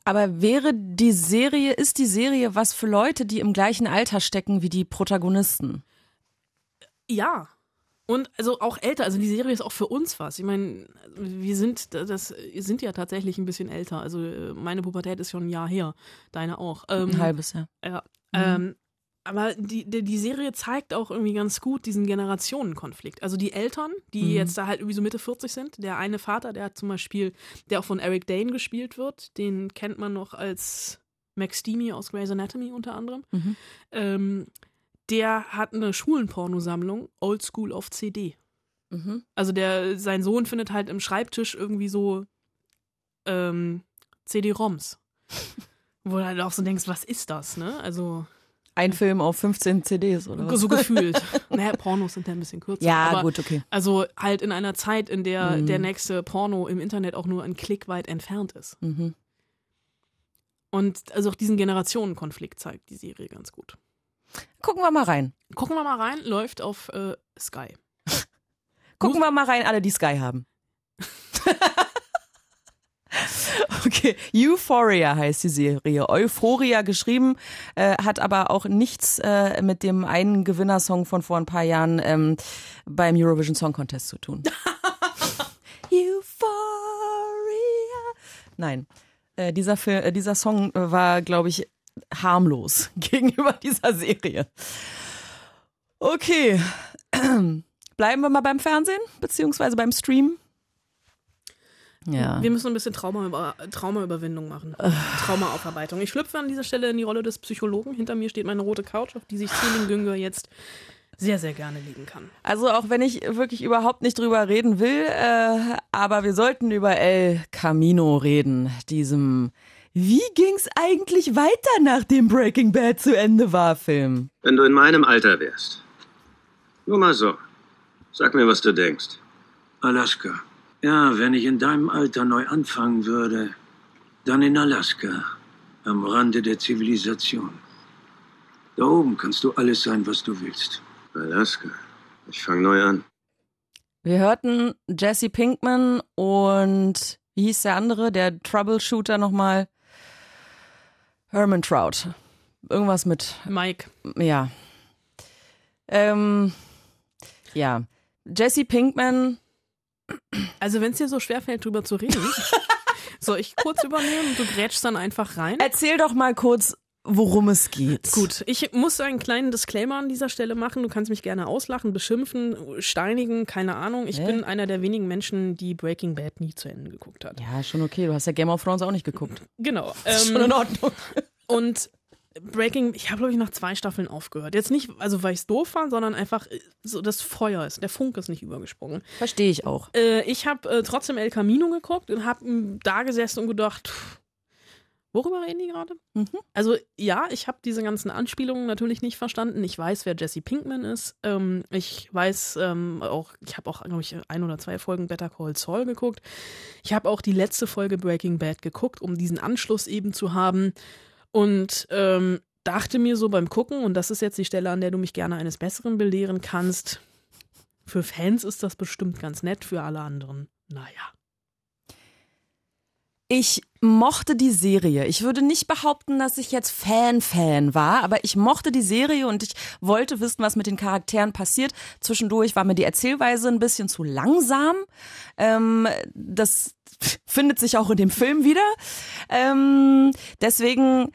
Aber wäre die Serie, ist die Serie was für Leute, die im gleichen Alter stecken wie die Protagonisten? Ja. Und also auch älter, also die Serie ist auch für uns was. Ich meine, wir sind, das sind ja tatsächlich ein bisschen älter. Also äh, meine Pubertät ist schon ein Jahr her, deine auch. Ähm, Ein halbes Jahr. Ja. Mhm. Ähm, aber die, die, die Serie zeigt auch irgendwie ganz gut diesen Generationenkonflikt. Also die Eltern, die Mhm. jetzt da halt irgendwie so Mitte 40 sind. Der eine Vater, der hat zum Beispiel, der auch von Eric Dane gespielt wird, den kennt man noch als Max Steamy aus Grey's Anatomy unter anderem. Mhm. Ähm, der hat eine Schulenpornosammlung, Old School auf CD. Mhm. Also der, sein Sohn findet halt im Schreibtisch irgendwie so ähm, CD-ROMs. <laughs> Wo du halt auch so denkst, was ist das, ne? Also Ein Film auf 15 CDs oder was? so gefühlt. <laughs> naja, Pornos sind ja ein bisschen kürzer. Ja, aber gut, okay. Also halt in einer Zeit, in der Mhm. der nächste Porno im Internet auch nur ein Klick weit entfernt ist. Mhm. Und also auch diesen Generationenkonflikt zeigt die Serie ganz gut. Gucken wir mal rein. Gucken wir mal rein, läuft auf äh, Sky. <laughs> Gucken wir mal rein, alle, die Sky haben. <laughs> <laughs> Okay, Euphoria heißt die Serie. Euphoria geschrieben, äh, hat aber auch nichts äh, mit dem einen Gewinnersong von vor ein paar Jahren ähm, beim Eurovision Song Contest zu tun. <laughs> Euphoria. Nein, äh, dieser, Fil äh, dieser Song äh, war, glaube ich, harmlos <laughs> gegenüber dieser Serie. Okay, <clears throat> bleiben wir mal beim Fernsehen, beziehungsweise beim Stream. Ja. Wir müssen ein bisschen Trauma über, Traumaüberwindung machen. Traumaaufarbeitung. Ich schlüpfe an dieser Stelle in die Rolle des Psychologen. Hinter mir steht meine rote Couch, auf die sich Celine Günger jetzt sehr, sehr gerne liegen kann. Also auch wenn ich wirklich überhaupt nicht drüber reden will, äh, aber wir sollten über El Camino reden, diesem Wie ging's eigentlich weiter, nachdem Breaking Bad zu Ende war, Film. Wenn du in meinem Alter wärst. Nur mal so. Sag mir, was du denkst. Alaska. Ja, wenn ich in deinem Alter neu anfangen würde, dann in Alaska, am Rande der Zivilisation. Da oben kannst du alles sein, was du willst. Alaska. Ich fange neu an. Wir hörten Jesse Pinkman und wie hieß der andere, der Troubleshooter nochmal? Herman Trout. Irgendwas mit Mike. ja. Ähm, ja. Jesse Pinkman, Also, wenn es dir so schwerfällt, drüber zu reden, <laughs> soll ich kurz übernehmen und du grätschst dann einfach rein? erzähl doch mal kurz, worum es geht. Gut, ich muss einen kleinen Disclaimer an dieser Stelle machen. Du kannst mich gerne auslachen, beschimpfen, steinigen, keine Ahnung. Ich Hä? bin einer der wenigen Menschen, die Breaking Bad nie zu Ende geguckt hat. Ja, schon okay. Du hast ja Game of Thrones auch nicht geguckt. Genau. Ist ähm, schon in Ordnung. Und Breaking, ich habe glaube ich nach zwei Staffeln aufgehört. Jetzt nicht, also weil ich es doof fand, sondern einfach äh, so das Feuer ist, der Funke ist nicht übergesprungen. Verstehe ich auch. Äh, ich habe äh, trotzdem El Camino geguckt und habe da gesessen und gedacht, pff, worüber reden die gerade? Mhm. Also ja, ich habe diese ganzen Anspielungen natürlich nicht verstanden. Ich weiß, wer Jesse Pinkman ist. Ähm, ich weiß ähm, auch, ich habe auch, glaube ich, ein oder zwei Folgen Better Call Saul geguckt. Ich habe auch die letzte Folge Breaking Bad geguckt, um diesen Anschluss eben zu haben. Und ähm, dachte mir so beim Gucken, und das ist jetzt die Stelle, an der du mich gerne eines Besseren belehren kannst, für Fans ist das bestimmt ganz nett, für alle anderen, naja. Ich mochte die Serie. Ich würde nicht behaupten, dass ich jetzt Fan-Fan war, aber ich mochte die Serie und ich wollte wissen, was mit den Charakteren passiert. Zwischendurch war mir die Erzählweise ein bisschen zu langsam. Ähm, das findet sich auch in dem Film wieder. Ähm, deswegen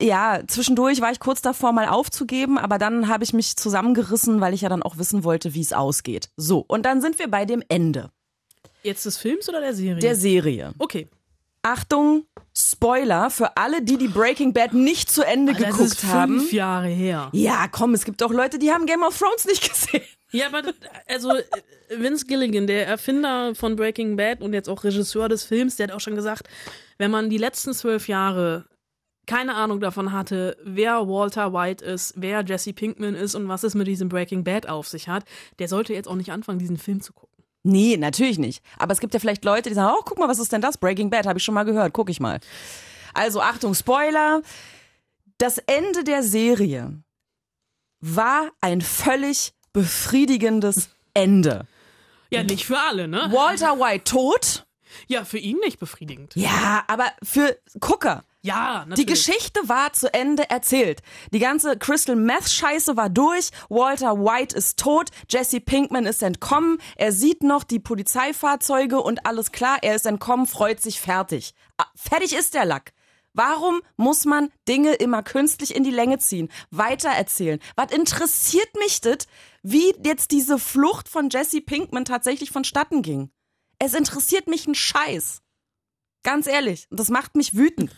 ja, zwischendurch war ich kurz davor, mal aufzugeben, aber dann habe ich mich zusammengerissen, weil ich ja dann auch wissen wollte, wie es ausgeht. So, und dann sind wir bei dem Ende Jetzt des Films oder der Serie? der Serie. okay. Achtung, Spoiler für alle, die die Breaking Bad nicht zu Ende das geguckt ist haben. fünf Jahre her. Ja, komm, es gibt auch Leute, die haben Game of Thrones nicht <laughs> gesehen. Ja, aber also Vince Gilligan, der Erfinder von Breaking Bad und jetzt auch Regisseur des Films, der hat auch schon gesagt, wenn man die letzten zwölf Jahre keine Ahnung davon hatte, wer Walter White ist, wer Jesse Pinkman ist und was es mit diesem Breaking Bad auf sich hat, der sollte jetzt auch nicht anfangen, diesen Film zu gucken. Nee, natürlich nicht. Aber es gibt ja vielleicht Leute, die sagen, oh, guck mal, was ist denn das? Breaking Bad, habe ich schon mal gehört, guck ich mal. Also Achtung, Spoiler. Das Ende der Serie war ein völlig befriedigendes Ende. Ja, nicht für alle, ne? Walter White tot? Ja, für ihn nicht befriedigend. Ja, aber für Gucker. Ja, Die natürlich. Geschichte war zu Ende erzählt. Die ganze Crystal Meth Scheiße war durch. Walter White ist tot. Jesse Pinkman ist entkommen. Er sieht noch die Polizeifahrzeuge und alles klar. Er ist entkommen, freut sich fertig. Ah, fertig ist der Lack. Warum muss man Dinge immer künstlich in die Länge ziehen, weitererzählen? Was interessiert mich das, wie jetzt diese Flucht von Jesse Pinkman tatsächlich vonstatten ging? Es interessiert mich ein Scheiß. Ganz ehrlich. Und das macht mich wütend.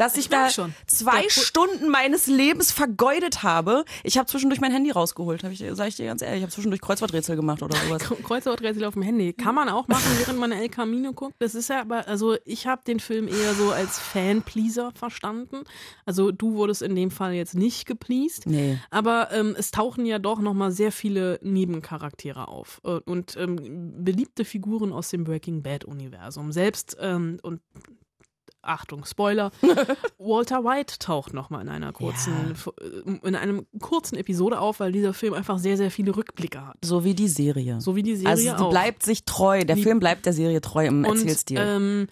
Dass ich, Ich da schon. zwei Pu- Stunden meines Lebens vergeudet habe. Ich habe zwischendurch mein Handy rausgeholt, hab ich, sag ich dir ganz ehrlich. Ich habe zwischendurch Kreuzworträtsel gemacht oder sowas. <laughs> Kreuzworträtsel auf dem Handy. Kann man auch machen, während man El Camino guckt. Das ist ja aber, also ich habe den Film eher so als Fanpleaser verstanden. Also du wurdest in dem Fall jetzt nicht gepleased. Nee. Aber ähm, es tauchen ja doch nochmal sehr viele Nebencharaktere auf. Äh, Und ähm, beliebte Figuren aus dem Breaking Bad-Universum. Selbst, ähm, und Achtung, Spoiler, <laughs> Walter White taucht nochmal in einer kurzen, äh, in einem kurzen Episode auf, weil dieser Film einfach sehr, sehr viele Rückblicke hat. So wie die Serie. So wie die Serie also die auch. bleibt sich treu. Der Die- Film bleibt der Serie treu im Und Erzählstil. ähm,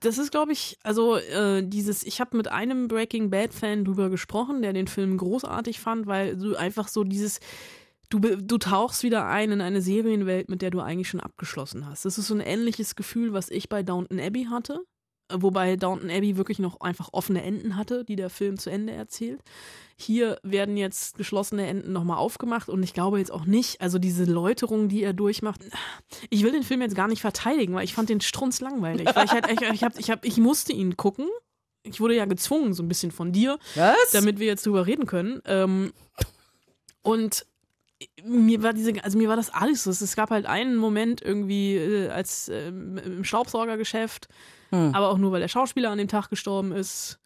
das ist, glaube ich, also äh, dieses, ich habe mit einem Breaking Bad-Fan drüber gesprochen, der den Film großartig fand, weil du einfach so dieses, du, du tauchst wieder ein in eine Serienwelt, mit der du eigentlich schon abgeschlossen hast. Das ist so ein ähnliches Gefühl, was ich bei Downton Abbey hatte. Äh, Wobei Downton Abbey wirklich noch einfach offene Enden hatte, die der Film zu Ende erzählt. Hier werden jetzt geschlossene Enden nochmal aufgemacht und ich glaube jetzt auch nicht, also diese Läuterung, die er durchmacht, ich will den Film jetzt gar nicht verteidigen, weil ich fand den strunzlangweilig. Weil ich, halt, ich, ich, hab, ich, hab, ich musste ihn gucken. Ich wurde ja gezwungen, so ein bisschen von dir, Was? damit wir jetzt drüber reden können. Ähm, und mir war diese, also mir war das alles so. Es gab halt einen Moment irgendwie äh, als ähm, im Staubsaugergeschäft, Hm. aber auch nur, weil der Schauspieler an dem Tag gestorben ist.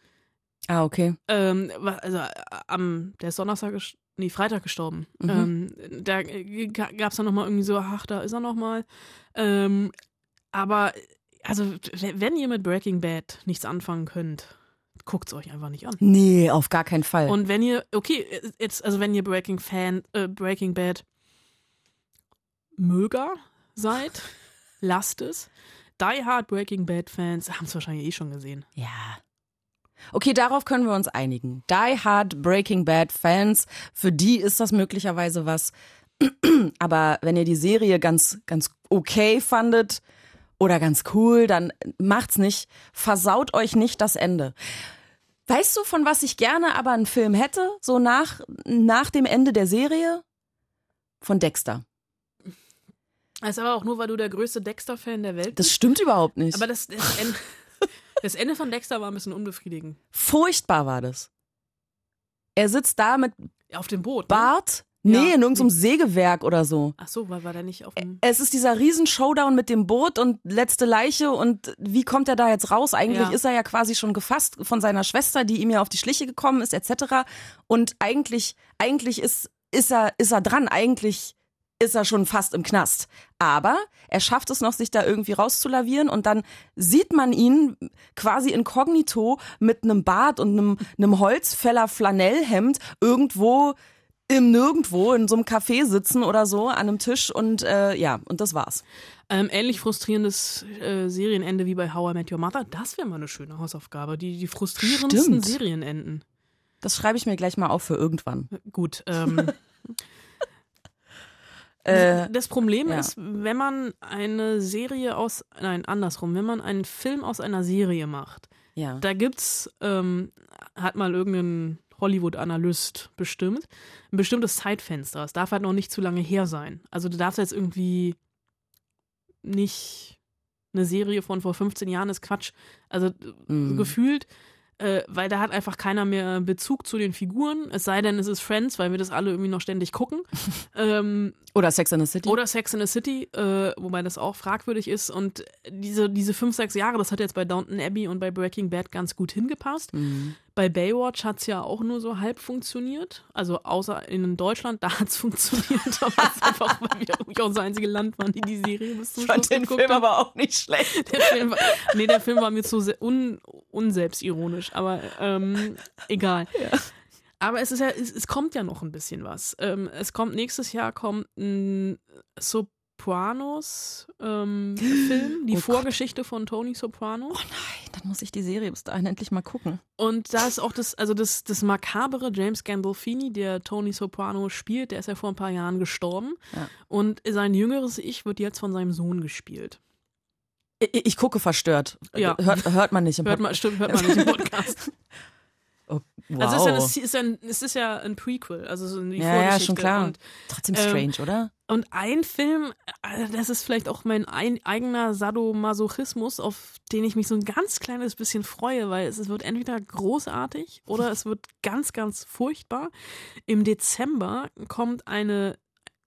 Ah, okay. Ähm, also äh, am, der ist Donnerstag, nee, Freitag gestorben. Mhm. Ähm, da gab es dann nochmal irgendwie so, ach, da ist er nochmal. Ähm, aber, also, wenn ihr mit Breaking Bad nichts anfangen könnt, guckt's euch einfach nicht an. Nee, auf gar keinen Fall. Und wenn ihr, okay, jetzt, also wenn ihr Breaking Fan, äh, Breaking Bad Möger seid, <laughs> lasst es. Die Hard Breaking Bad Fans haben es wahrscheinlich eh schon gesehen. Ja. Okay, darauf können wir uns einigen. Die Hard Breaking Bad Fans, für die ist das möglicherweise was. <clears throat> Aber wenn ihr die Serie ganz, ganz okay fandet oder ganz cool, dann macht's nicht. Versaut euch nicht das Ende. Weißt du, von was ich gerne aber einen Film hätte, so nach, nach dem Ende der Serie? Von Dexter. Das ist aber auch nur, weil du der größte Dexter-Fan der Welt bist. Das stimmt überhaupt nicht. Aber das, das, Ende, <laughs> das Ende von Dexter war ein bisschen unbefriedigend. Furchtbar war das. Er sitzt da mit Auf dem Boot. Ne? Bart. Nee, Ja. in irgendeinem Sägewerk oder so. Ach so, war, war der nicht auf dem. Es ist dieser riesen Showdown mit dem Boot und letzte Leiche und wie kommt er da jetzt raus? Eigentlich Ja. ist er ja quasi schon gefasst von seiner Schwester, die ihm ja auf die Schliche gekommen ist, etc. Und eigentlich, eigentlich ist, ist er, ist er dran. Eigentlich ist er schon fast im Knast. Aber er schafft es noch, sich da irgendwie rauszulavieren und dann sieht man ihn quasi inkognito mit einem Bart und einem, einem Holzfäller Flanellhemd irgendwo im Nirgendwo in so einem Café sitzen oder so an einem Tisch und äh, ja, und das war's. Ähm, ähnlich frustrierendes äh, Serienende wie bei How I Met Your Mother. Das wäre mal eine schöne Hausaufgabe. Die, die frustrierendsten Stimmt. Serienenden. Das schreibe ich mir gleich mal auf für irgendwann. Gut. Ähm, <laughs> Äh, das Problem ja. ist, wenn man eine Serie aus, nein, andersrum, wenn man einen Film aus einer Serie macht, ja. da gibt's, ähm, hat mal irgendein Hollywood-Analyst bestimmt, ein bestimmtes Zeitfenster. Es darf halt noch nicht zu lange her sein. Also du darfst jetzt irgendwie nicht eine Serie von vor 15 Jahren ist Quatsch. Also Mhm. gefühlt, äh, weil da hat einfach keiner mehr Bezug zu den Figuren. Es sei denn, es ist Friends, weil wir das alle irgendwie noch ständig gucken. <laughs> ähm, Oder Sex in the City. oder Sex in the City, äh, wobei das auch fragwürdig ist. Und diese, diese fünf, sechs Jahre, das hat jetzt bei Downton Abbey und bei Breaking Bad ganz gut hingepasst. Mhm. Bei Baywatch hat es ja auch nur so halb funktioniert. Also außer in Deutschland, da hat es <laughs> funktioniert. Aber das ist einfach, weil wir auch das einzige Land waren, die die Serie bis zum ich fand Schluss den geguckt Film haben. aber auch nicht schlecht. Der Film war, nee, der Film war mir zu un, unselbstironisch, aber ähm, egal. Aber es ist ja, es, es kommt ja noch ein bisschen was. Ähm, es kommt nächstes Jahr kommt ein Sopranos ähm, <gasps> Film, die Oh Gott. Vorgeschichte von Tony Soprano. Oh nein, dann muss ich die Serie bis dahin endlich mal gucken. Und da ist auch das, also das, das makabere James Gandolfini, der Tony Soprano spielt, der ist ja vor ein paar Jahren gestorben. Ja. Und sein jüngeres Ich wird jetzt von seinem Sohn gespielt. Ich, ich gucke verstört. Ja. Hört, hört man nicht im Hört man, Podcast. stimmt, hört man nicht im <laughs> Podcast. Oh, wow. Also es ist, ja, ein, es ist ja ein Prequel, also so die ja, ja, schon klar. Und, Trotzdem ähm, strange, oder? und ein Film, äh, das ist vielleicht auch mein ein, eigener Sadomasochismus, auf den ich mich so ein ganz kleines bisschen freue, weil es, es wird entweder großartig oder es wird ganz, ganz furchtbar. Im Dezember kommt eine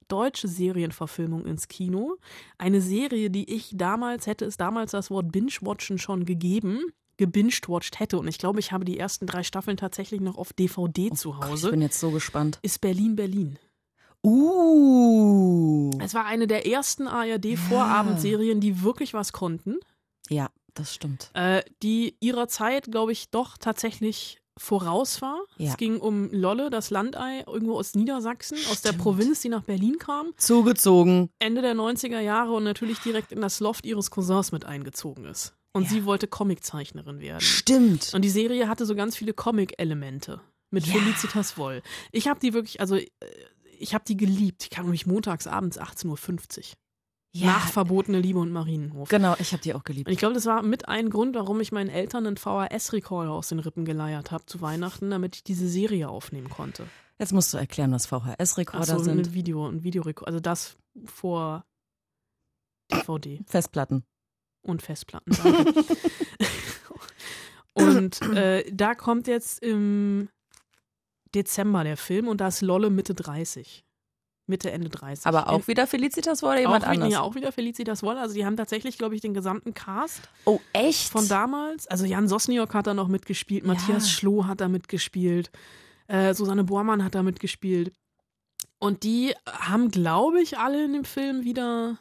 deutsche Serienverfilmung ins Kino. Eine Serie, die ich damals, hätte es damals das Wort Binge-Watchen schon gegeben, gebinged-watcht hätte. Und ich glaube, ich habe die ersten drei Staffeln tatsächlich noch auf DVD zu Oh Ich Hause. bin jetzt so gespannt. ist Berlin Berlin. Uh. Es war eine der ersten ARD-Vorabendserien, die wirklich was konnten, Ja, das stimmt. äh, die ihrer Zeit, glaube ich, doch tatsächlich voraus war. Ja. Es ging um Lolle, das Landei, irgendwo aus Niedersachsen, aus der Stimmt. Provinz, die nach Berlin kam. Zugezogen. Ende der 90er Jahre und natürlich direkt in das Loft ihres Cousins mit eingezogen ist. Und Ja. sie wollte Comiczeichnerin werden. Stimmt. Und die Serie hatte so ganz viele Comic-Elemente mit Ja. Felicitas Woll. Ich habe die wirklich, also äh, ich habe die geliebt. Die kam nämlich montags abends 18.50 Uhr. Ja, Nach Verbotene Liebe und Marienhof. genau, ich habe die auch geliebt. Und ich glaube, das war mit ein Grund, warum ich meinen Eltern einen VHS-Rekorder aus den Rippen geleiert habe zu Weihnachten, damit ich diese Serie aufnehmen konnte. Jetzt musst du erklären, was Ach VHS-Rekorder so, sind. ein Video, ein Videorekorder. Also das vor DVD Festplatten. Und Festplatten. <laughs> Und äh, da kommt jetzt im Dezember der Film und da ist Lolle Mitte 30. Mitte, Ende 30. Aber auch wieder Felicitas oder jemand auch, anders? Ja, auch wieder Felicitas Wolle. Also die haben tatsächlich, glaube ich, den gesamten Cast Oh, echt? von damals. Also Jan Sosniok hat da noch mitgespielt, Ja. Matthias Schloh hat da mitgespielt, äh, Susanne Bormann hat da mitgespielt. Und die haben, glaube ich, alle in dem Film wieder.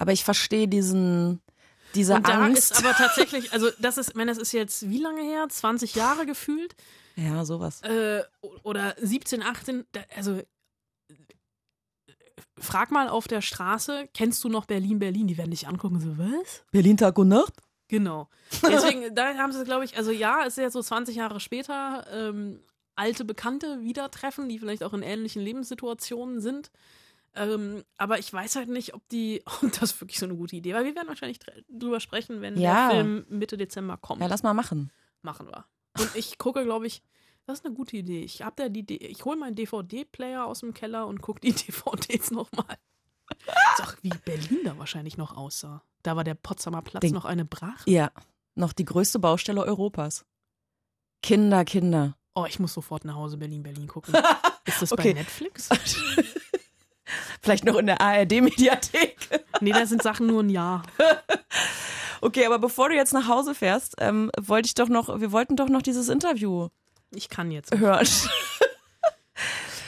Aber ich verstehe diesen, diese und da Angst. ist aber <laughs> tatsächlich, also das ist, wenn das ist jetzt wie lange her? 20 Jahre gefühlt? ja, sowas. Äh, oder 17, 18, da, also frag mal auf der Straße, kennst du noch Berlin, Berlin? Die werden dich angucken und so, was? Berlin Tag und Nacht? Genau. <laughs> Deswegen, da haben sie, glaube ich, also ja, es ist jetzt so 20 Jahre später, ähm, alte Bekannte wieder treffen, die vielleicht auch in ähnlichen Lebenssituationen sind. Ähm, aber ich weiß halt nicht, ob die, <laughs> ob das wirklich so eine gute Idee war. Wir werden wahrscheinlich dr- drüber sprechen, wenn Ja. der Film Mitte Dezember kommt. Ja, lass mal machen. Machen wir. Und ich gucke, glaube ich, das ist eine gute Idee. Ich habe da die, ich hole meinen DVD-Player aus dem Keller und gucke die <laughs> DVDs nochmal. Auch wie Berlin da wahrscheinlich noch aussah. Da war der Potsdamer Platz Den- noch eine Brache. Ja, noch die größte Baustelle Europas. Kinder, Kinder. Oh, ich muss sofort nach Hause Berlin, Berlin gucken. <laughs> Ist das Okay. bei Netflix? Vielleicht noch in der ARD-Mediathek. Nee, da sind Sachen nur ein Jahr. <laughs> Okay, aber bevor du jetzt nach Hause fährst, ähm, wollte ich doch noch, wir wollten doch noch dieses Interview Ich kann jetzt. hören. <laughs>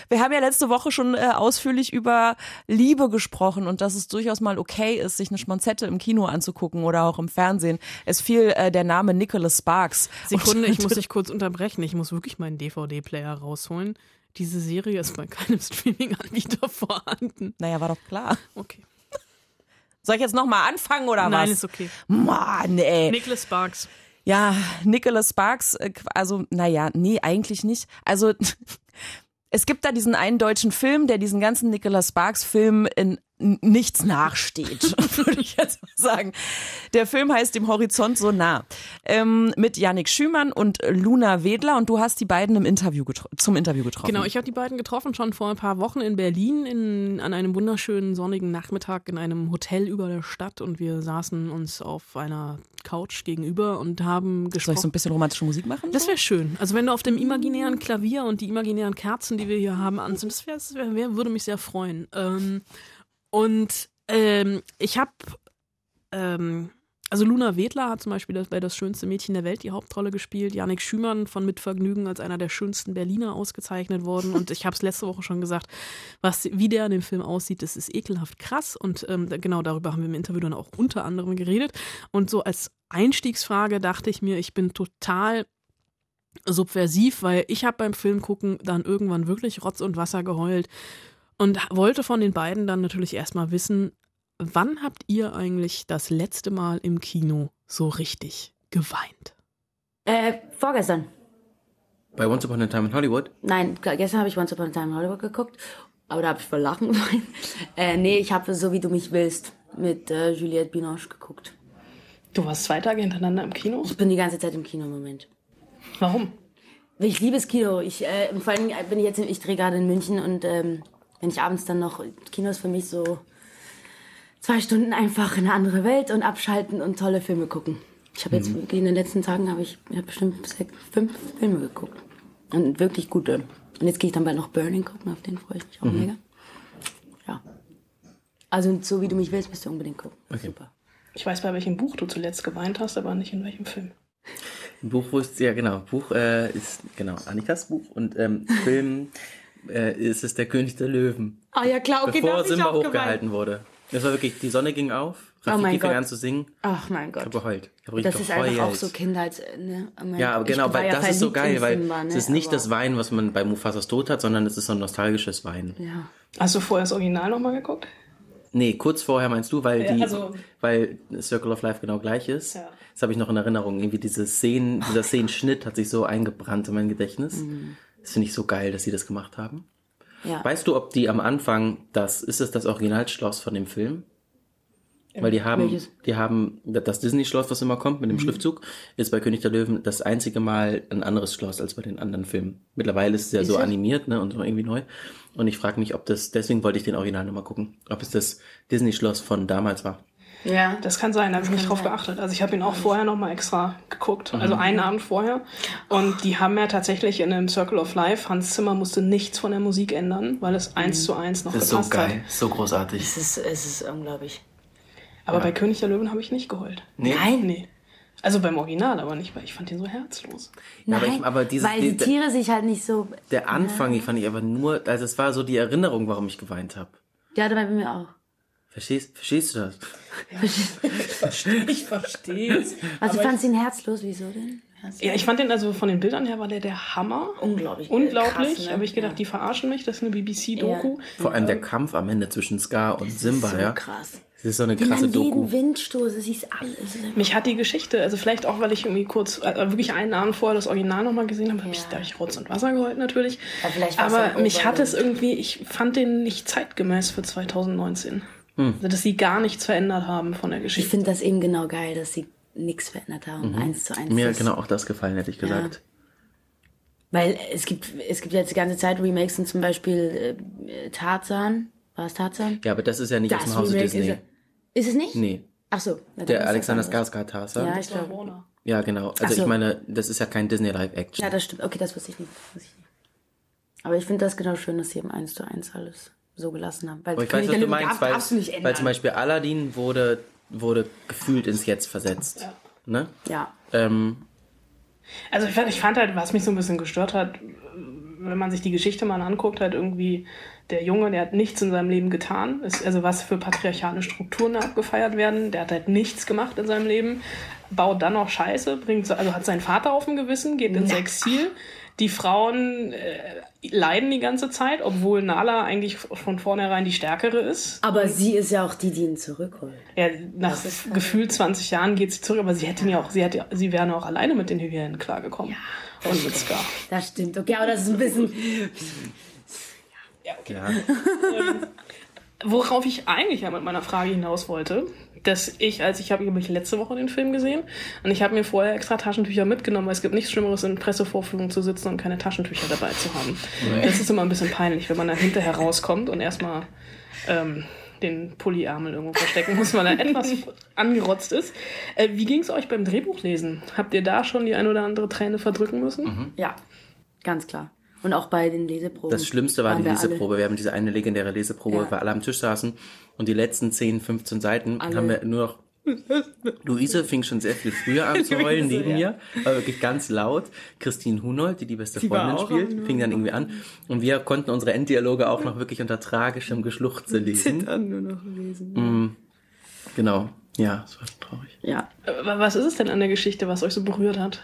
Wir haben ja letzte Woche schon äh, ausführlich über Liebe gesprochen und dass es durchaus mal okay ist, sich eine Schmonzette im Kino anzugucken oder auch im Fernsehen. Es fiel äh, der Name Nicholas Sparks. Sekunde, Und- ich muss dich kurz unterbrechen. Ich muss wirklich meinen DVD-Player rausholen. Diese Serie ist bei keinem Streaming-Anbieter <laughs> vorhanden. Naja, war doch klar. Okay. Soll ich jetzt nochmal anfangen oder Nein, was? ist okay. Mann, ey. Nicholas Sparks. Ja, Nicholas Sparks, äh, also, naja, nee, eigentlich nicht. Also, <laughs> es gibt da diesen einen deutschen Film, der diesen ganzen Nicholas Sparks Film in nichts nachsteht, <laughs> würde ich jetzt mal sagen. Der Film heißt Dem Horizont so nah. Ähm, mit Yannick Schümann und Luna Wedler und du hast die beiden im Interview zum Interview getroffen. Genau, ich habe die beiden getroffen schon vor ein paar Wochen in Berlin in, an einem wunderschönen sonnigen Nachmittag in einem Hotel über der Stadt und wir saßen uns auf einer Couch gegenüber und haben Soll gesprochen. ich so ein bisschen romantische Musik machen? Das wäre schön. Also wenn du auf dem imaginären Klavier und die imaginären Kerzen, die wir hier haben, an sind, das, wär, wär, wär, würde mich sehr freuen. Ähm, und ähm, ich habe, ähm, also Luna Wedler hat zum Beispiel das, bei Das schönste Mädchen der Welt die Hauptrolle gespielt. Janik Schümann von Mitvergnügen als einer der schönsten Berliner ausgezeichnet worden. Und ich habe es letzte Woche schon gesagt, was, wie der in dem Film aussieht, das ist ekelhaft krass. Und ähm, genau darüber haben wir im Interview dann auch unter anderem geredet. Und so als Einstiegsfrage dachte ich mir, ich bin total subversiv, weil ich habe beim Film gucken dann irgendwann wirklich Rotz und Wasser geheult und wollte von den beiden dann natürlich erstmal wissen, wann habt ihr eigentlich das letzte Mal im Kino so richtig geweint? Äh, vorgestern. Bei Once Upon a Time in Hollywood? Nein, ge- gestern habe ich Once Upon a Time in Hollywood geguckt, aber da habe ich voll Lachen <laughs> geweint. Äh, nee, ich habe so wie du mich willst. mit äh, Juliette Binoche geguckt. Du warst zwei Tage hintereinander im Kino? Ich bin die ganze Zeit im Kino im Moment. Warum? Ich liebe das Kino. Ich, äh, vor allem bin ich jetzt, ich drehe gerade in München und ähm, wenn ich abends dann noch, Kino ist für mich so zwei Stunden einfach in eine andere Welt und abschalten und tolle Filme gucken. Ich habe jetzt Mhm. in den letzten Tagen habe ich, hab bestimmt sechs, fünf Filme geguckt und wirklich gute. Und jetzt gehe ich dann bald noch Burning gucken, auf den freue ich mich auch Mhm. mega. Ja. Also so wie du mich willst, bist du unbedingt gucken. Okay. Super. Ich weiß, bei welchem Buch du zuletzt geweint hast, aber nicht in welchem Film. Ein Buch, wo ist, ja genau, Buch äh, ist, genau, Annikas Buch und ähm, <laughs> Film äh, ist es Der König der Löwen. Ah ja klar, okay, bevor ich Simba hochgehalten wurde. Das war wirklich, die Sonne ging auf, Oh Rafiki mein fing Gott. an zu singen. Ach mein Ich Gott. habe geheult. Ich hab richtig Das ist geheult. einfach auch so Kindheits... Ne? Oh Ja, aber genau, Ich weil ja das ist so geil, weil Simba, es ne? ist nicht aber, das Weinen, was man bei Mufasas Tod hat, sondern es ist so ein nostalgisches Weinen. Ja. Hast du vorher das Original nochmal geguckt? Nee, kurz vorher meinst du, weil Ja, die, also- weil Circle of Life genau gleich ist. Ja. Das habe ich noch in Erinnerung. Irgendwie diese Szenen, dieser Szenenschnitt hat sich so eingebrannt in mein Gedächtnis. Mhm. Das finde ich so geil, dass sie das gemacht haben. Ja. Weißt du, ob die am Anfang, das ist es das Originalschloss von dem Film? Weil die haben, Welches? die haben das Disney-Schloss, was immer kommt mit dem Mhm. Schriftzug, ist bei König der Löwen das einzige Mal ein anderes Schloss als bei den anderen Filmen. Mittlerweile ist es ja Ist so es? animiert, ne, und so irgendwie neu. Und ich frage mich, ob das, deswegen wollte ich den Original nochmal gucken, ob es das Disney-Schloss von damals war. Ja. Das kann sein, da habe ich nicht drauf geachtet. Also ich habe ihn auch vorher nochmal extra geguckt, also Mhm. einen Abend vorher. Und die haben ja tatsächlich in dem Circle of Life, Hans Zimmer musste nichts von der Musik ändern, weil es eins zu eins noch Das ist so gepasst hat. geil, so großartig. Es ist, es ist unglaublich. Aber Ja. bei König der Löwen habe ich nicht geheult. Nee? Nein. Nee. Also beim Original, aber nicht, weil ich fand ihn so herzlos. Ja, aber Nein, ich- aber dieses- weil die der- Tiere sich halt nicht so... Der Anfang, ich fand ich aber nur, also es war so die Erinnerung, warum ich geweint habe. Ja, dabei bei mir auch. Verstehst, verstehst du das? Ich verstehe es. Also du fandst ihn herzlos, wieso denn? Ja, ich fand den also von den Bildern her war der der Hammer. Unglaublich. Unglaublich. Krass, ne? Habe ich gedacht, die verarschen mich. Das ist eine BBC-Doku. Vor allem der Kampf am Ende zwischen Scar und Simba, so ja. krass. Das ist so eine Wie krasse Doku. jeden Windstoß, es ist alles. Ist Mich hat die Geschichte, also vielleicht auch, weil ich irgendwie kurz, äh, wirklich einen Abend vorher das Original nochmal gesehen habe, habe ich, da ich Rotz und Wasser geheult natürlich. Ja, Aber mich hat es irgendwie, ich fand den nicht zeitgemäß für 2019. Hm. Also, dass sie gar nichts verändert haben von der Ich Geschichte. finde das eben genau geil, dass sie nichts verändert haben Mhm. eins zu eins. Mir hat ist. genau auch das gefallen, hätte ich gesagt. Weil es gibt, es gibt jetzt die ganze Zeit Remakes und zum Beispiel äh, Tarzan. War es Tarzan? Ja, aber das ist ja nicht aus dem Hause Remake Disney. Ist, ist es nicht? Nee. Ach so. Der das Alexander. Skarsgård Tarzan. Ja, Ja, ich glaube. genau. Also so. ich meine, das ist ja kein Disney Live Action. Ja, das stimmt. Okay, das wusste ich nicht. Das wusste ich nicht. Aber ich finde das genau schön, dass sie eben eins zu eins alles so gelassen haben. Weil ich weiß, was du meinst, weil, weil zum Beispiel Aladdin wurde, wurde gefühlt ins Jetzt versetzt. Ne? Ja. Ähm, Also ich fand, ich fand halt, was mich so ein bisschen gestört hat, wenn man sich die Geschichte mal anguckt, halt irgendwie der Junge, der hat nichts in seinem Leben getan. Ist, also was für patriarchale Strukturen da abgefeiert werden. Der hat halt nichts gemacht in seinem Leben. Baut dann noch Scheiße, bringt, so- also hat seinen Vater auf dem Gewissen, geht ins Ja. Exil. Die Frauen äh, leiden die ganze Zeit, obwohl Nala eigentlich von vornherein die Stärkere ist. Aber sie ist ja auch die, die ihn zurückholt. Ja, nach gefühlt 20 Jahren geht sie zurück, aber sie hätten ja auch, sie hätte, sie wären auch alleine mit den Hyänen klargekommen. Und mit Scar. Das stimmt. Okay, aber das ist ein bisschen. Ja, okay. ja. Worauf ich eigentlich ja mit meiner Frage hinaus wollte, dass ich, als ich habe ich letzte Woche den Film gesehen und ich habe mir vorher extra Taschentücher mitgenommen, weil es gibt nichts Schlimmeres, in Pressevorführungen zu sitzen und keine Taschentücher dabei zu haben. Nee. Das ist immer ein bisschen peinlich, wenn man dann hinterher rauskommt und erstmal ähm, den Pulliärmel irgendwo verstecken muss, weil er etwas angerotzt ist. Äh, wie ging es euch beim Drehbuchlesen? Habt ihr da schon die ein oder andere Träne verdrücken müssen? Ja, ganz klar. Und auch bei den Leseproben. Das Schlimmste war die wir alle- Leseprobe. Wir haben diese eine legendäre Leseprobe, Ja. weil alle am Tisch saßen und die letzten 10, 15 Seiten Alle. haben wir nur noch. Luise fing schon sehr viel früher an zu <laughs> heulen neben ja. mir, war wirklich ganz laut. Christine Hunold, die die beste Sie Freundin spielt, fing dann irgendwie an. Und wir konnten unsere Enddialoge auch noch wirklich unter tragischem Geschluchze <laughs> lesen. Zittern nur noch lesen. Mm, genau. Ja, es war traurig. Ja. Äh, Was ist es denn an der Geschichte, was euch so berührt hat?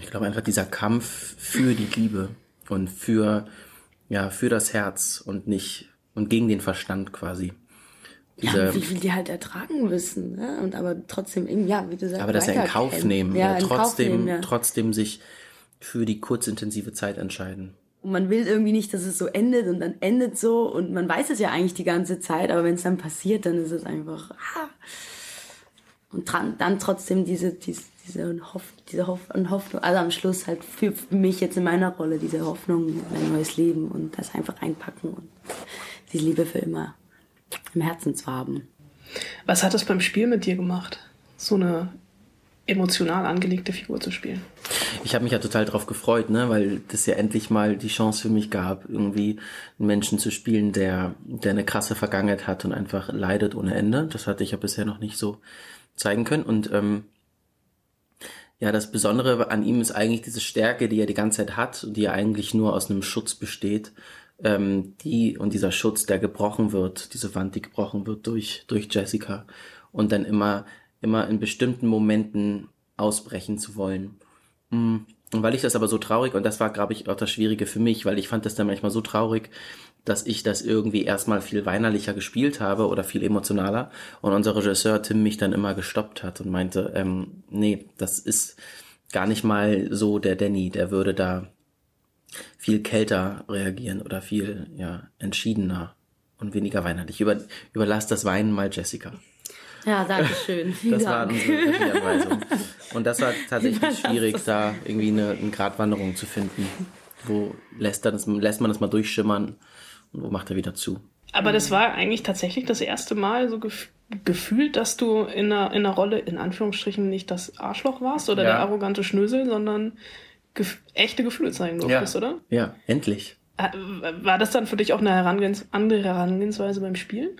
Ich glaube einfach dieser Kampf für die Liebe und für, ja, für das Herz und nicht, und gegen den Verstand quasi. Diese, ja, wie viel die halt ertragen müssen, ne? Und aber trotzdem, ja, wie du sagst, aber das in Kauf nehmen, Ja, ja, in Kauf trotzdem, nehmen, ja. trotzdem sich für die kurzintensive Zeit entscheiden. und man will irgendwie nicht, dass es so endet und dann endet so und man weiß es ja eigentlich die ganze Zeit, aber wenn es dann passiert, dann ist es einfach ah. Und dran, dann trotzdem diese diese diese, Hoff, diese Hoff, Hoffnung, also am Schluss halt für mich jetzt in meiner Rolle diese Hoffnung, ein neues Leben und das einfach einpacken und die Liebe für immer im Herzen zu haben. Was hat das beim Spiel mit dir gemacht? So eine emotional angelegte Figur zu spielen. Ich habe mich ja total drauf gefreut, ne, weil das ja endlich mal die Chance für mich gab, irgendwie einen Menschen zu spielen, der, der eine krasse Vergangenheit hat und einfach leidet ohne Ende. Das hatte ich ja bisher noch nicht so zeigen können. Und ähm, ja, das Besondere an ihm ist eigentlich diese Stärke, die er die ganze Zeit hat und die ja eigentlich nur aus einem Schutz besteht. Ähm, die und dieser Schutz, der gebrochen wird, diese Wand, die gebrochen wird durch, durch Jessica und dann immer immer in bestimmten Momenten ausbrechen zu wollen. Mm. Und weil ich das aber so traurig, und das war, glaube ich, auch das Schwierige für mich, weil ich fand das dann manchmal so traurig, dass ich das irgendwie erstmal viel weinerlicher gespielt habe oder viel emotionaler. Und unser Regisseur Tim mich dann immer gestoppt hat und meinte, ähm, nee, das ist gar nicht mal so der Danny, der würde da viel kälter reagieren oder viel ja entschiedener und weniger weinerlich. Über, überlass das Weinen mal Jessica. Ja, danke schön. <laughs> das Dank. war unsere. Und das war tatsächlich schwierig, da irgendwie eine, eine Gratwanderung zu finden. Wo lässt, das, lässt man das mal durchschimmern wo macht er wieder zu? Aber das war eigentlich tatsächlich das erste Mal so gef gefühlt, dass du in einer, in einer Rolle, in Anführungsstrichen, nicht das Arschloch warst oder ja. der arrogante Schnösel, sondern gef echte Gefühle zeigen durftest, ja. oder? Ja, endlich. War das dann für dich auch eine Herangehens andere Herangehensweise beim Spielen?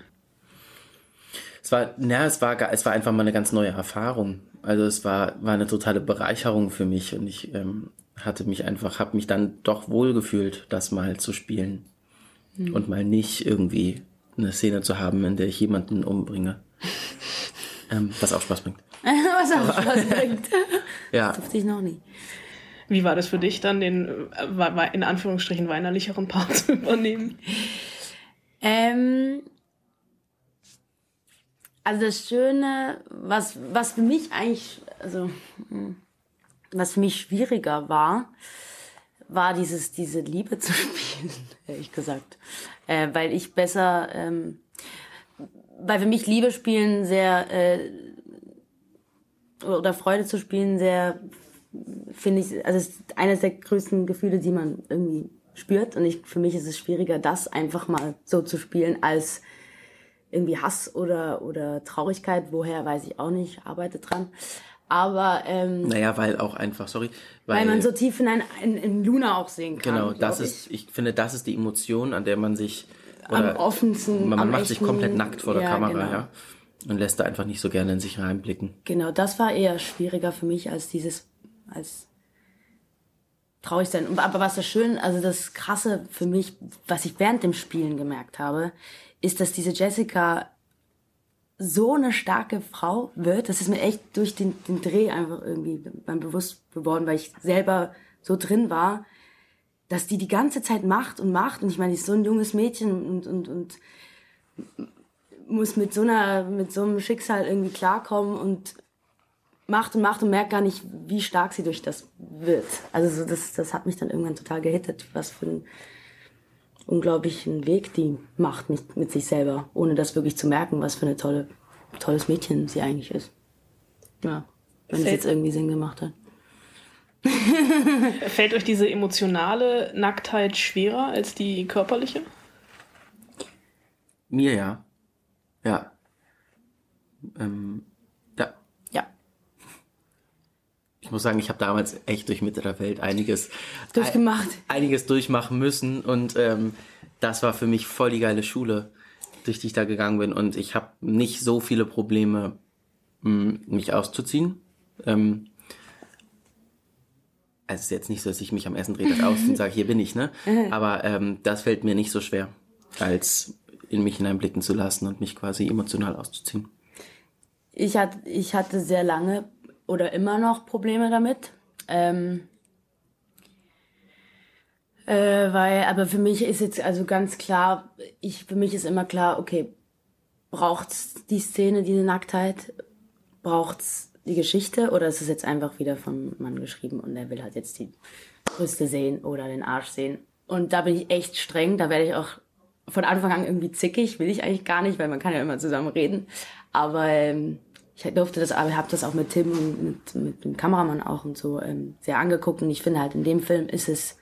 Es war, na, es war, es war einfach mal eine ganz neue Erfahrung. Also es war, war eine totale Bereicherung für mich und ich ähm, hatte mich einfach, habe mich dann doch wohlgefühlt, das mal zu spielen mhm. und mal nicht irgendwie eine Szene zu haben, in der ich jemanden umbringe. <laughs> ähm, was auch Spaß bringt. <laughs> was auch Spaß bringt. <laughs> ja. Das durfte ich noch nie. Wie war das für dich dann, den äh, in Anführungsstrichen weinerlicheren Part zu übernehmen? Ähm, also das Schöne, was, was für mich eigentlich, also was für mich schwieriger war, war dieses, diese Liebe zu spielen, <laughs> ehrlich gesagt. Äh, weil ich besser, ähm, weil für mich Liebe spielen sehr, äh, oder Freude zu spielen sehr, finde ich, also ist eines der größten Gefühle, die man irgendwie spürt. Und ich, für mich ist es schwieriger, das einfach mal so zu spielen, als irgendwie Hass oder, oder Traurigkeit, woher weiß ich auch nicht, arbeite dran. Aber ähm, naja, weil auch einfach, sorry, weil, weil man so tief in, ein, in, in Luna auch sehen kann. Genau, das ist, ich. ich finde, das ist die Emotion, an der man sich am offensten, man, am macht echten, sich komplett nackt vor der ja, Kamera, genau. ja, und lässt da einfach nicht so gerne in sich reinblicken. Genau, das war eher schwieriger für mich als dieses als traurig sein. Aber was das schön, also das krasse für mich, was ich während dem Spielen gemerkt habe, ist, dass diese Jessica so eine starke Frau wird. Das ist mir echt durch den, den Dreh einfach irgendwie beim bewusst geworden, weil ich selber so drin war, dass die die ganze Zeit macht und macht. Und ich meine, die ist so ein junges Mädchen und, und, und muss mit so einer, mit so einem Schicksal irgendwie klarkommen und macht und macht und merkt gar nicht, wie stark sie durch das wird. Also so, das, das hat mich dann irgendwann total gehittet, was für ein unglaublichen Weg die macht mit, mit sich selber, ohne das wirklich zu merken, was für eine tolle, tolles Mädchen sie eigentlich ist. Ja, wenn es jetzt irgendwie Sinn gemacht hat. <laughs> Fällt euch diese emotionale Nacktheit schwerer als die körperliche? Mir ja. Ja. Ähm, ja. Ja. Ich muss sagen, ich habe damals echt durch Mitte der Welt einiges durchgemacht, einiges durchmachen müssen und ähm, das war für mich voll die geile Schule, durch die ich da gegangen bin und ich habe nicht so viele Probleme, mh, mich auszuziehen. Ähm, also es ist jetzt nicht so, dass ich mich am ersten Drehtag ausziehe und <laughs> sage, hier bin ich, ne? Aber ähm, das fällt mir nicht so schwer, als in mich hineinblicken zu lassen und mich quasi emotional auszuziehen. Ich hatte, ich hatte sehr lange oder immer noch Probleme damit. Ähm, äh, weil, aber für mich ist jetzt also ganz klar, ich, für mich ist immer klar, okay, braucht's die Szene, diese Nacktheit? Braucht's die Geschichte oder ist es jetzt einfach wieder vom Mann geschrieben und er will halt jetzt die Brüste sehen oder den Arsch sehen? Und da bin ich echt streng. Da werde ich auch von Anfang an irgendwie zickig. Will ich eigentlich gar nicht, weil man kann ja immer zusammen reden. Aber ähm, ich durfte das, aber habe das auch mit Tim und mit, mit dem Kameramann auch und so ähm, sehr angeguckt. Und ich finde halt, in dem Film ist es,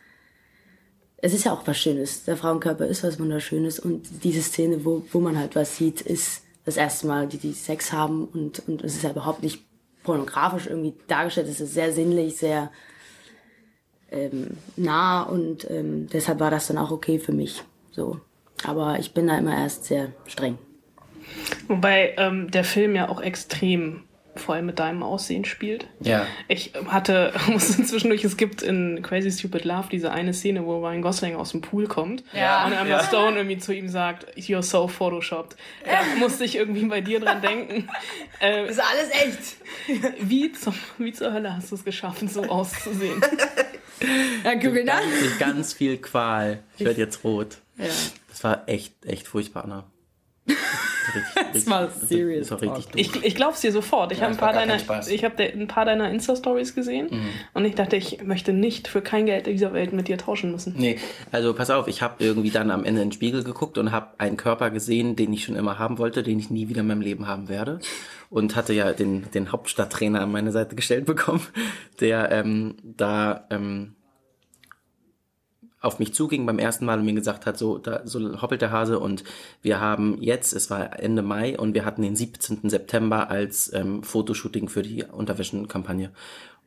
es ist ja auch was Schönes. Der Frauenkörper ist was Wunderschönes. Und diese Szene, wo, wo man halt was sieht, ist das erste Mal, die, die Sex haben. Und, und es ist ja überhaupt nicht pornografisch irgendwie dargestellt. Es ist sehr sinnlich, sehr ähm, nah. Und ähm, deshalb war das dann auch okay für mich. So. Aber ich bin da immer erst sehr streng. Wobei ähm, der Film ja auch extrem vor allem mit deinem Aussehen spielt. Ja. Ich hatte, <laughs> musste zwischendurch, es gibt in Crazy Stupid Love diese eine Szene, wo Ryan Gosling aus dem Pool kommt Ja. und Emma Ja. Stone irgendwie zu ihm sagt, you're so photoshopped. Da <laughs> musste ich irgendwie bei dir dran denken. Äh, ist alles echt. <laughs> Wie, zum, wie zur Hölle hast du es geschaffen, so auszusehen? Ja, guck ihn an. Durch ganz viel Qual. Ich werde jetzt rot. Ja. Das war echt, echt furchtbar, Anna. Das war serious. Das war richtig. Ich, ich glaub's dir sofort. Ich Ja, habe ein paar deiner, ich habe ein paar deiner Insta-Stories gesehen Mhm. und ich dachte, ich möchte nicht für kein Geld dieser Welt mit dir tauschen müssen. Nee, also pass auf, ich habe irgendwie dann am Ende in den Spiegel geguckt und habe einen Körper gesehen, den ich schon immer haben wollte, den ich nie wieder in meinem Leben haben werde. Und hatte ja den, den Hauptstadttrainer an meine Seite gestellt bekommen, <laughs> der ähm, da ähm, auf mich zuging beim ersten Mal und mir gesagt hat, so, da, so hoppelt der Hase und wir haben jetzt, es war Ende Mai und wir hatten den 17. September als ähm, Fotoshooting für die Unterwäschenkampagne.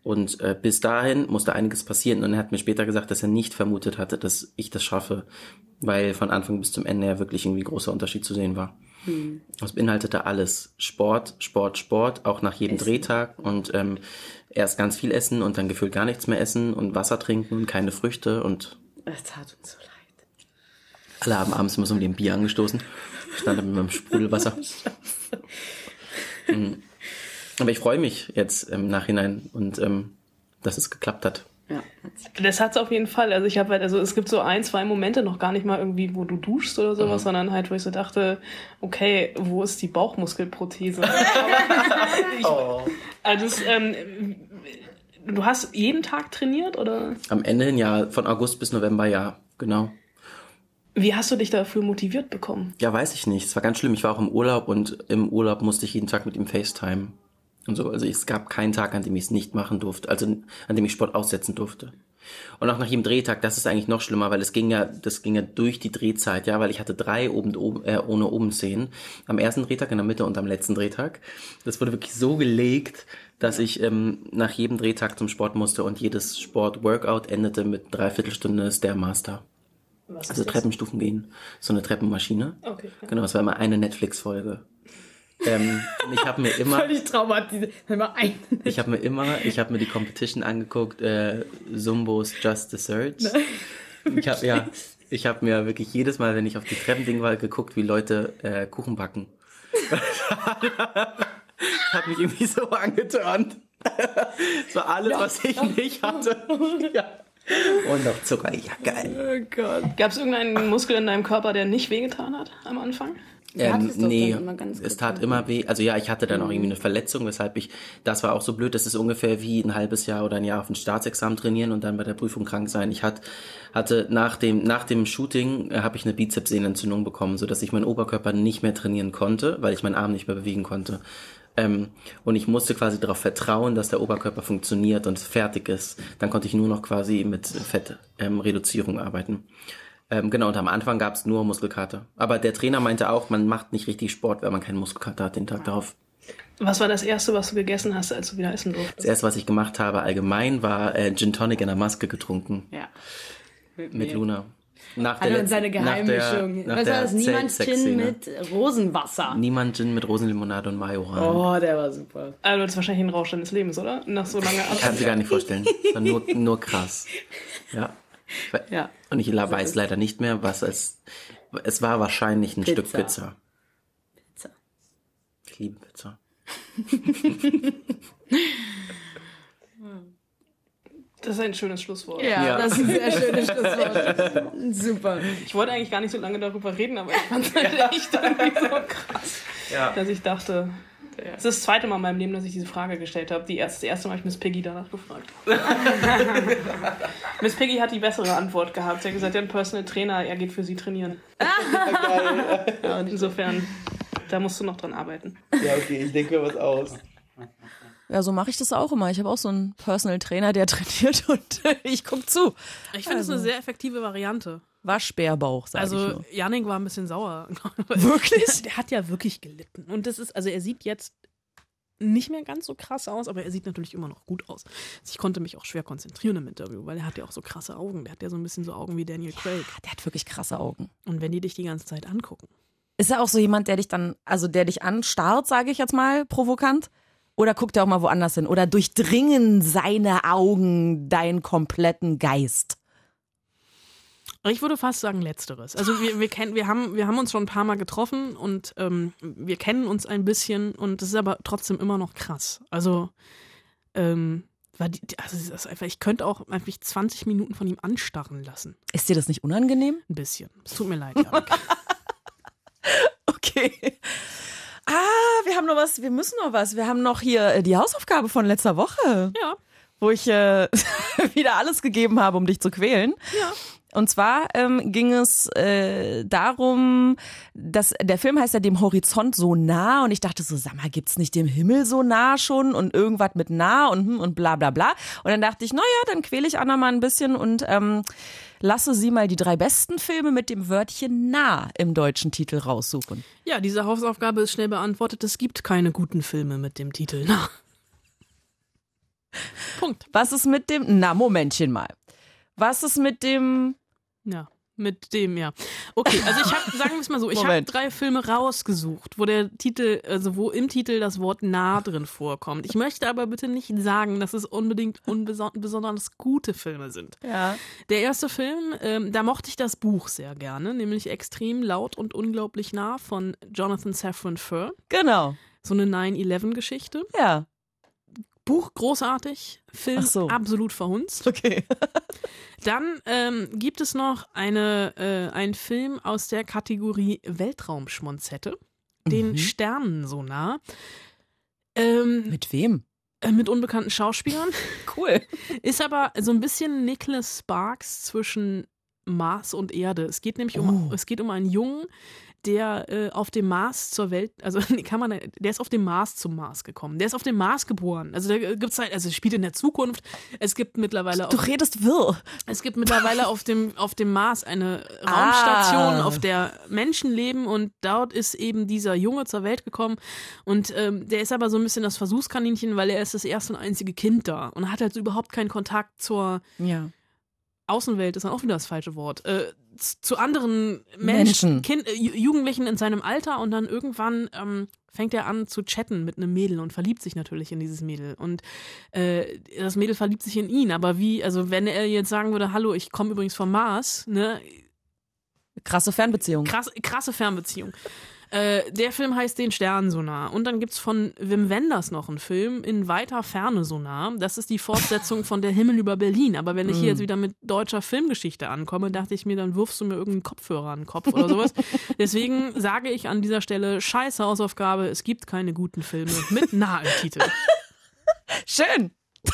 Und äh, bis dahin musste einiges passieren und er hat mir später gesagt, dass er nicht vermutet hatte, dass ich das schaffe, weil von Anfang bis zum Ende ja wirklich irgendwie großer Unterschied zu sehen war. Hm. Das beinhaltete alles. Sport, Sport, Sport, auch nach jedem Essen. Drehtag und ähm, erst ganz viel essen und dann gefühlt gar nichts mehr essen und Wasser trinken und keine Früchte und Es tat uns so leid. alle haben abends immer so mit dem Bier angestoßen. Ich stand da mit meinem Sprudelwasser. <laughs> Mhm. Aber ich freue mich jetzt im Nachhinein und ähm, dass es geklappt hat. Ja. Das hat's auf jeden Fall. Also ich habe halt, also es gibt so ein, zwei Momente noch gar nicht mal irgendwie, wo du duschst oder sowas, Mhm. sondern halt, wo ich so dachte, okay, wo ist die Bauchmuskelprothese? <laughs> ich, Also das, ähm, du hast jeden Tag trainiert oder Am Ende hin, ja, von August bis November, ja, genau. wie hast du dich dafür motiviert bekommen? Ja, weiß ich nicht. Es war ganz schlimm. Ich war auch im Urlaub und im Urlaub musste ich jeden Tag mit ihm FaceTime. Und so. Also es gab keinen Tag, an dem ich es nicht machen durfte, also an dem ich Sport aussetzen durfte. Und auch nach jedem Drehtag, das ist eigentlich noch schlimmer, weil es ging ja, das ging ja durch die Drehzeit, ja, weil ich hatte drei oben, oben äh, ohne oben Szenen. Am ersten Drehtag, in der Mitte und am letzten Drehtag. Das wurde wirklich so gelegt, dass ich ähm, nach jedem Drehtag zum Sport musste und jedes Sport-Workout endete mit dreiviertel Stunde Stairmaster. Was Also Treppenstufen gehen. So eine Treppenmaschine. Okay. ja. Genau, es war immer eine Netflix-Folge. Ähm, ich habe mir <laughs> immer, Völlig traumatisiert. Immer ein. ich habe mir immer, ich habe mir die Competition angeguckt, äh, Zumbos Just Desserts. Ich habe ja, <laughs> ich habe mir wirklich jedes Mal, wenn ich auf die Treppending war, geguckt, wie Leute äh, Kuchen backen. <laughs> hat mich irgendwie so angeturnt. Das war alles, was ich nicht hatte. Ja. Und noch Zucker, ja geil. Oh Gott. Gab es irgendeinen Muskel in deinem Körper, der nicht wehgetan hat am Anfang? Ähm, nee, dann immer ganz es tat immer weh. Also ja, ich hatte dann auch Mhm. irgendwie eine Verletzung, weshalb ich, das war auch so blöd, das ist ungefähr wie ein halbes Jahr oder ein Jahr auf ein Staatsexamen trainieren und dann bei der Prüfung krank sein. Ich hat, hatte nach dem, nach dem Shooting äh, habe ich eine Bizepssehnenentzündung bekommen, so dass ich meinen Oberkörper nicht mehr trainieren konnte, weil ich meinen Arm nicht mehr bewegen konnte. Ähm, und ich musste quasi darauf vertrauen, dass der Oberkörper funktioniert und fertig ist. Dann konnte ich nur noch quasi mit Fettreduzierung ähm, arbeiten. Ähm, genau, und am Anfang gab es nur Muskelkater. Aber der Trainer meinte auch, man macht nicht richtig Sport, wenn man keinen Muskelkater hat den Tag darauf. Was war das Erste, was du gegessen hast, als du wieder essen Das durftest? erste, was ich gemacht habe allgemein, war äh, Gin Tonic in der Maske getrunken. Ja. Mit mir. Luna. Nach Hat der und seine letzten- nach der- Geheimmischung. nach Was war das? Niemand Gin mit Rosenwasser. Niemand Gin mit Rosenlimonade und Majoran. Oh, der war super. Also das ist wahrscheinlich ein Rausch deines Lebens, oder? Nach so langer Ich kann sie gar nicht vorstellen. Das war nur, <laughs> nur krass. Ja. Ja. Und ich la- weiß leider nicht mehr, was es. Es war wahrscheinlich ein Pizza. Stück Pizza. Pizza. Ich liebe Pizza. <laughs> Das ist ein schönes Schlusswort. Ja, Ja. das ist ein sehr schönes <laughs> Schlusswort. Super. Ich wollte eigentlich gar nicht so lange darüber reden, aber ich fand es halt echt irgendwie so krass, Ja. dass ich dachte, Das ist das zweite Mal in meinem Leben, dass ich diese Frage gestellt habe. Die erste, das erste Mal habe ich Miss Piggy danach gefragt. <laughs> Miss Piggy hat die bessere Antwort gehabt. Sie hat gesagt, ja, ein Personal Trainer, er geht für sie trainieren. <laughs> ja, insofern, da musst du noch dran arbeiten. Ja, okay, ich denke mir was aus. Ja, so mache ich das auch immer. Ich habe auch so einen Personal Trainer, der <laughs> trainiert und <laughs> ich guck zu. Ich finde es Also. eine sehr effektive Variante. Waschbärbauch, sag ich Also. Janik war ein bisschen sauer. <laughs> Wirklich? Der, der hat ja wirklich gelitten. Und das ist, also er sieht jetzt nicht mehr ganz so krass aus, aber er sieht natürlich immer noch gut aus. Also ich konnte mich auch schwer konzentrieren im Interview, weil er hat ja auch so krasse Augen. Der hat ja so ein bisschen so Augen wie Daniel Craig. Der hat wirklich krasse Augen. Und wenn die dich die ganze Zeit angucken. Ist er auch so jemand, der dich dann, also der dich anstarrt, sage ich jetzt mal, provokant? Oder guckt er auch mal woanders hin? Oder durchdringen seine Augen deinen kompletten Geist? Ich würde fast sagen Letzteres. Also wir, wir, kennen, wir, haben, wir haben uns schon ein paar Mal getroffen und ähm, wir kennen uns ein bisschen und das ist aber trotzdem immer noch krass. Also, ähm, die, also einfach, ich könnte auch einfach 20 Minuten von ihm anstarren lassen. Ist dir das nicht unangenehm? Ein bisschen. Es tut mir leid, Janik. <laughs> Okay. Ah, wir haben noch was, wir müssen noch was. Wir haben noch hier äh, die Hausaufgabe von letzter Woche. Ja. Wo ich äh, <laughs> wieder alles gegeben habe, um dich zu quälen. Ja. Und zwar ähm, ging es äh, darum, dass der Film heißt ja dem Horizont so nah und ich dachte so, sag mal, gibt's nicht dem Himmel so nah schon und irgendwas mit nah und hm und bla bla bla. Und dann dachte ich, naja, dann quäle ich Anna mal ein bisschen und ähm, lasse sie mal die drei besten Filme mit dem Wörtchen nah im deutschen Titel raussuchen. Ja, diese Hausaufgabe ist schnell beantwortet. Es gibt keine guten Filme mit dem Titel. Na. <laughs> Punkt. Was ist mit dem, na Momentchen mal. Was ist mit dem, Ja, mit dem, ja. Okay, also ich habe, <laughs> sagen wir es mal so, ich habe drei Filme rausgesucht, wo der Titel, also wo im Titel das Wort nah drin vorkommt. Ich möchte aber bitte nicht sagen, dass es unbedingt besonders gute Filme sind. ja. Der erste Film, ähm, da mochte ich das Buch sehr gerne, nämlich Extrem laut und unglaublich nah von Jonathan Safran Foer. Genau. So eine 9-11-Geschichte. Ja. Buch großartig, Film so. absolut verhunzt. Okay. <laughs> Dann ähm, gibt es noch eine, äh, einen Film aus der Kategorie Weltraumschmonzette, den Mhm. Sternensonar. Ähm, Mit wem? äh, mit unbekannten Schauspielern. <laughs> Cool. Ist aber so ein bisschen Nicholas Sparks zwischen Mars und Erde. Es geht nämlich um, Oh. es geht um einen Jungen, der äh, auf dem Mars zur Welt, also <laughs> nee, kann man, der ist auf dem Mars zum Mars gekommen. Der ist auf dem Mars geboren. Also da gibt's halt, also es spielt in der Zukunft. Es gibt mittlerweile Du auch redest wirr. es gibt mittlerweile auf dem, auf dem Mars eine Raumstation, Ah. auf der Menschen leben und dort ist eben dieser Junge zur Welt gekommen und ähm, der ist aber so ein bisschen das Versuchskaninchen, weil er ist das erste und einzige Kind da und hat halt so überhaupt keinen Kontakt zur Ja. Außenwelt, ist dann auch wieder das falsche Wort, äh, zu anderen Menschen. Menschen, kind, äh, Ju- Jugendlichen in seinem Alter und dann irgendwann ähm, fängt er an zu chatten mit einem Mädel und verliebt sich natürlich in dieses Mädel und äh, das Mädel verliebt sich in ihn, aber wie, also wenn er jetzt sagen würde, hallo, ich komme übrigens vom Mars, ne, Krasse Fernbeziehung. krass, krasse Fernbeziehung. Äh, der Film heißt Den Sternensonar. Und dann gibt's von Wim Wenders noch einen Film, In weiter Ferne Sonar. Das ist die Fortsetzung von Der Himmel über Berlin. Aber wenn ich hier jetzt wieder mit deutscher Filmgeschichte ankomme, dachte ich mir, dann wirfst du mir irgendeinen Kopfhörer an den Kopf oder sowas. <laughs> Deswegen sage ich an dieser Stelle, scheiße Hausaufgabe, es gibt keine guten Filme mit nah im Titel. <laughs> Schön. <laughs>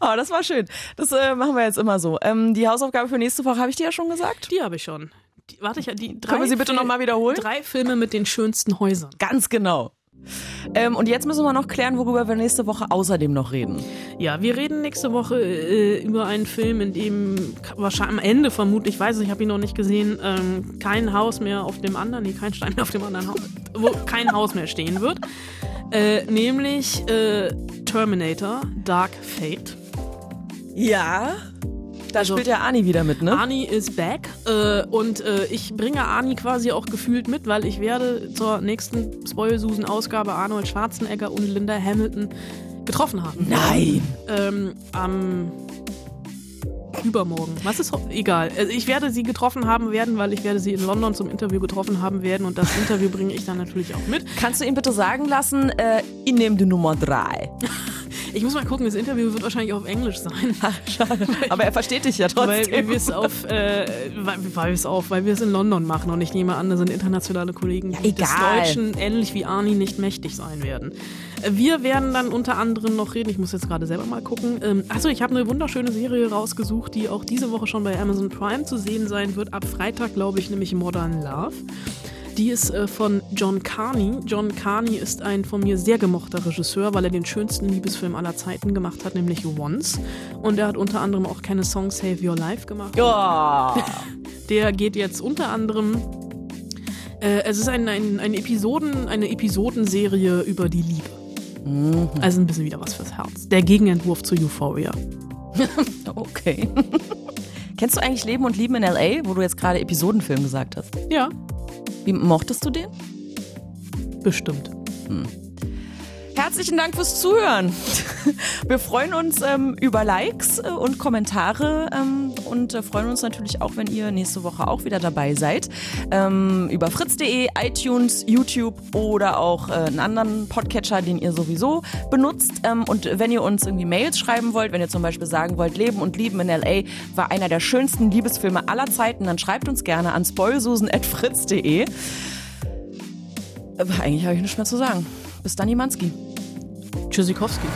oh, das war schön. Das äh, machen wir jetzt immer so. Ähm, die Hausaufgabe für nächste Woche habe ich dir ja schon gesagt. Die habe ich schon. Die, warte, ich die drei Können wir sie bitte Fil- noch mal wiederholen? Drei Filme mit den schönsten Häusern. Ganz genau. Ähm, und jetzt müssen wir noch klären, worüber wir nächste Woche außerdem noch reden. Ja, wir reden nächste Woche äh, über einen Film, in dem wahrscheinlich am Ende vermutlich, ich weiß es, ich habe ihn noch nicht gesehen, ähm, kein Haus mehr auf dem anderen, nee, kein Stein mehr auf dem anderen Haus, wo kein Haus mehr stehen wird. Äh, nämlich äh, Terminator, Dark Fate. Ja. Da Also- spielt ja Ani wieder mit, ne? Arnie is back äh, und äh, ich bringe Arnie quasi auch gefühlt mit, weil ich werde zur nächsten Spoilsusen-Ausgabe Arnold Schwarzenegger und Linda Hamilton getroffen haben. Nein. Ähm, am übermorgen. Was ist egal. Also ich werde sie getroffen haben werden, weil ich werde sie in London zum Interview getroffen haben werden und das Interview bringe ich dann natürlich auch mit. Kannst du ihm bitte sagen lassen, äh, ich nehme die Nummer drei. <laughs> Ich muss mal gucken, das Interview wird wahrscheinlich auf Englisch sein. <laughs> Schade. Aber er versteht dich ja trotzdem. Weil wir es auf, äh, weil, weil wir es auf, weil wir es in London machen und ich nehme an, da sind internationale Kollegen, die des egal. Deutschen ähnlich wie Arni nicht mächtig sein werden. Wir werden dann unter anderem noch reden, ich muss jetzt gerade selber mal gucken. Ähm, achso, ich habe eine wunderschöne Serie rausgesucht, die auch diese Woche schon bei Amazon Prime zu sehen sein wird. Ab Freitag, glaube ich, nämlich Modern Love. Die ist äh, von John Carney. John Carney ist ein von mir sehr gemochter Regisseur, weil er den schönsten Liebesfilm aller Zeiten gemacht hat, nämlich Once. Und er hat unter anderem auch keine Song Save Your Life gemacht. Ja. <laughs> Der geht jetzt unter anderem. Äh, es ist ein, ein, ein Episoden, eine Episodenserie über die Liebe. Also ein bisschen wieder was fürs Herz. Der Gegenentwurf zu Euphoria. <laughs> Okay. <laughs> Kennst du eigentlich Leben und Lieben in L.A., wo du jetzt gerade Episodenfilm gesagt hast? Ja. Wie mochtest du den? Bestimmt. Herzlichen Dank fürs Zuhören. Wir freuen uns ähm, über Likes äh, und Kommentare ähm, und äh, freuen uns natürlich auch, wenn ihr nächste Woche auch wieder dabei seid. Ähm, über fritz.de, iTunes, YouTube oder auch äh, einen anderen Podcatcher, den ihr sowieso benutzt. Ähm, und wenn ihr uns irgendwie Mails schreiben wollt, wenn ihr zum Beispiel sagen wollt, Leben und Lieben in L.A. war einer der schönsten Liebesfilme aller Zeiten, dann schreibt uns gerne an spoilsusen.fritz.de. Aber eigentlich habe ich nichts mehr zu sagen. Bis dann, Manski. Tschüssikowski.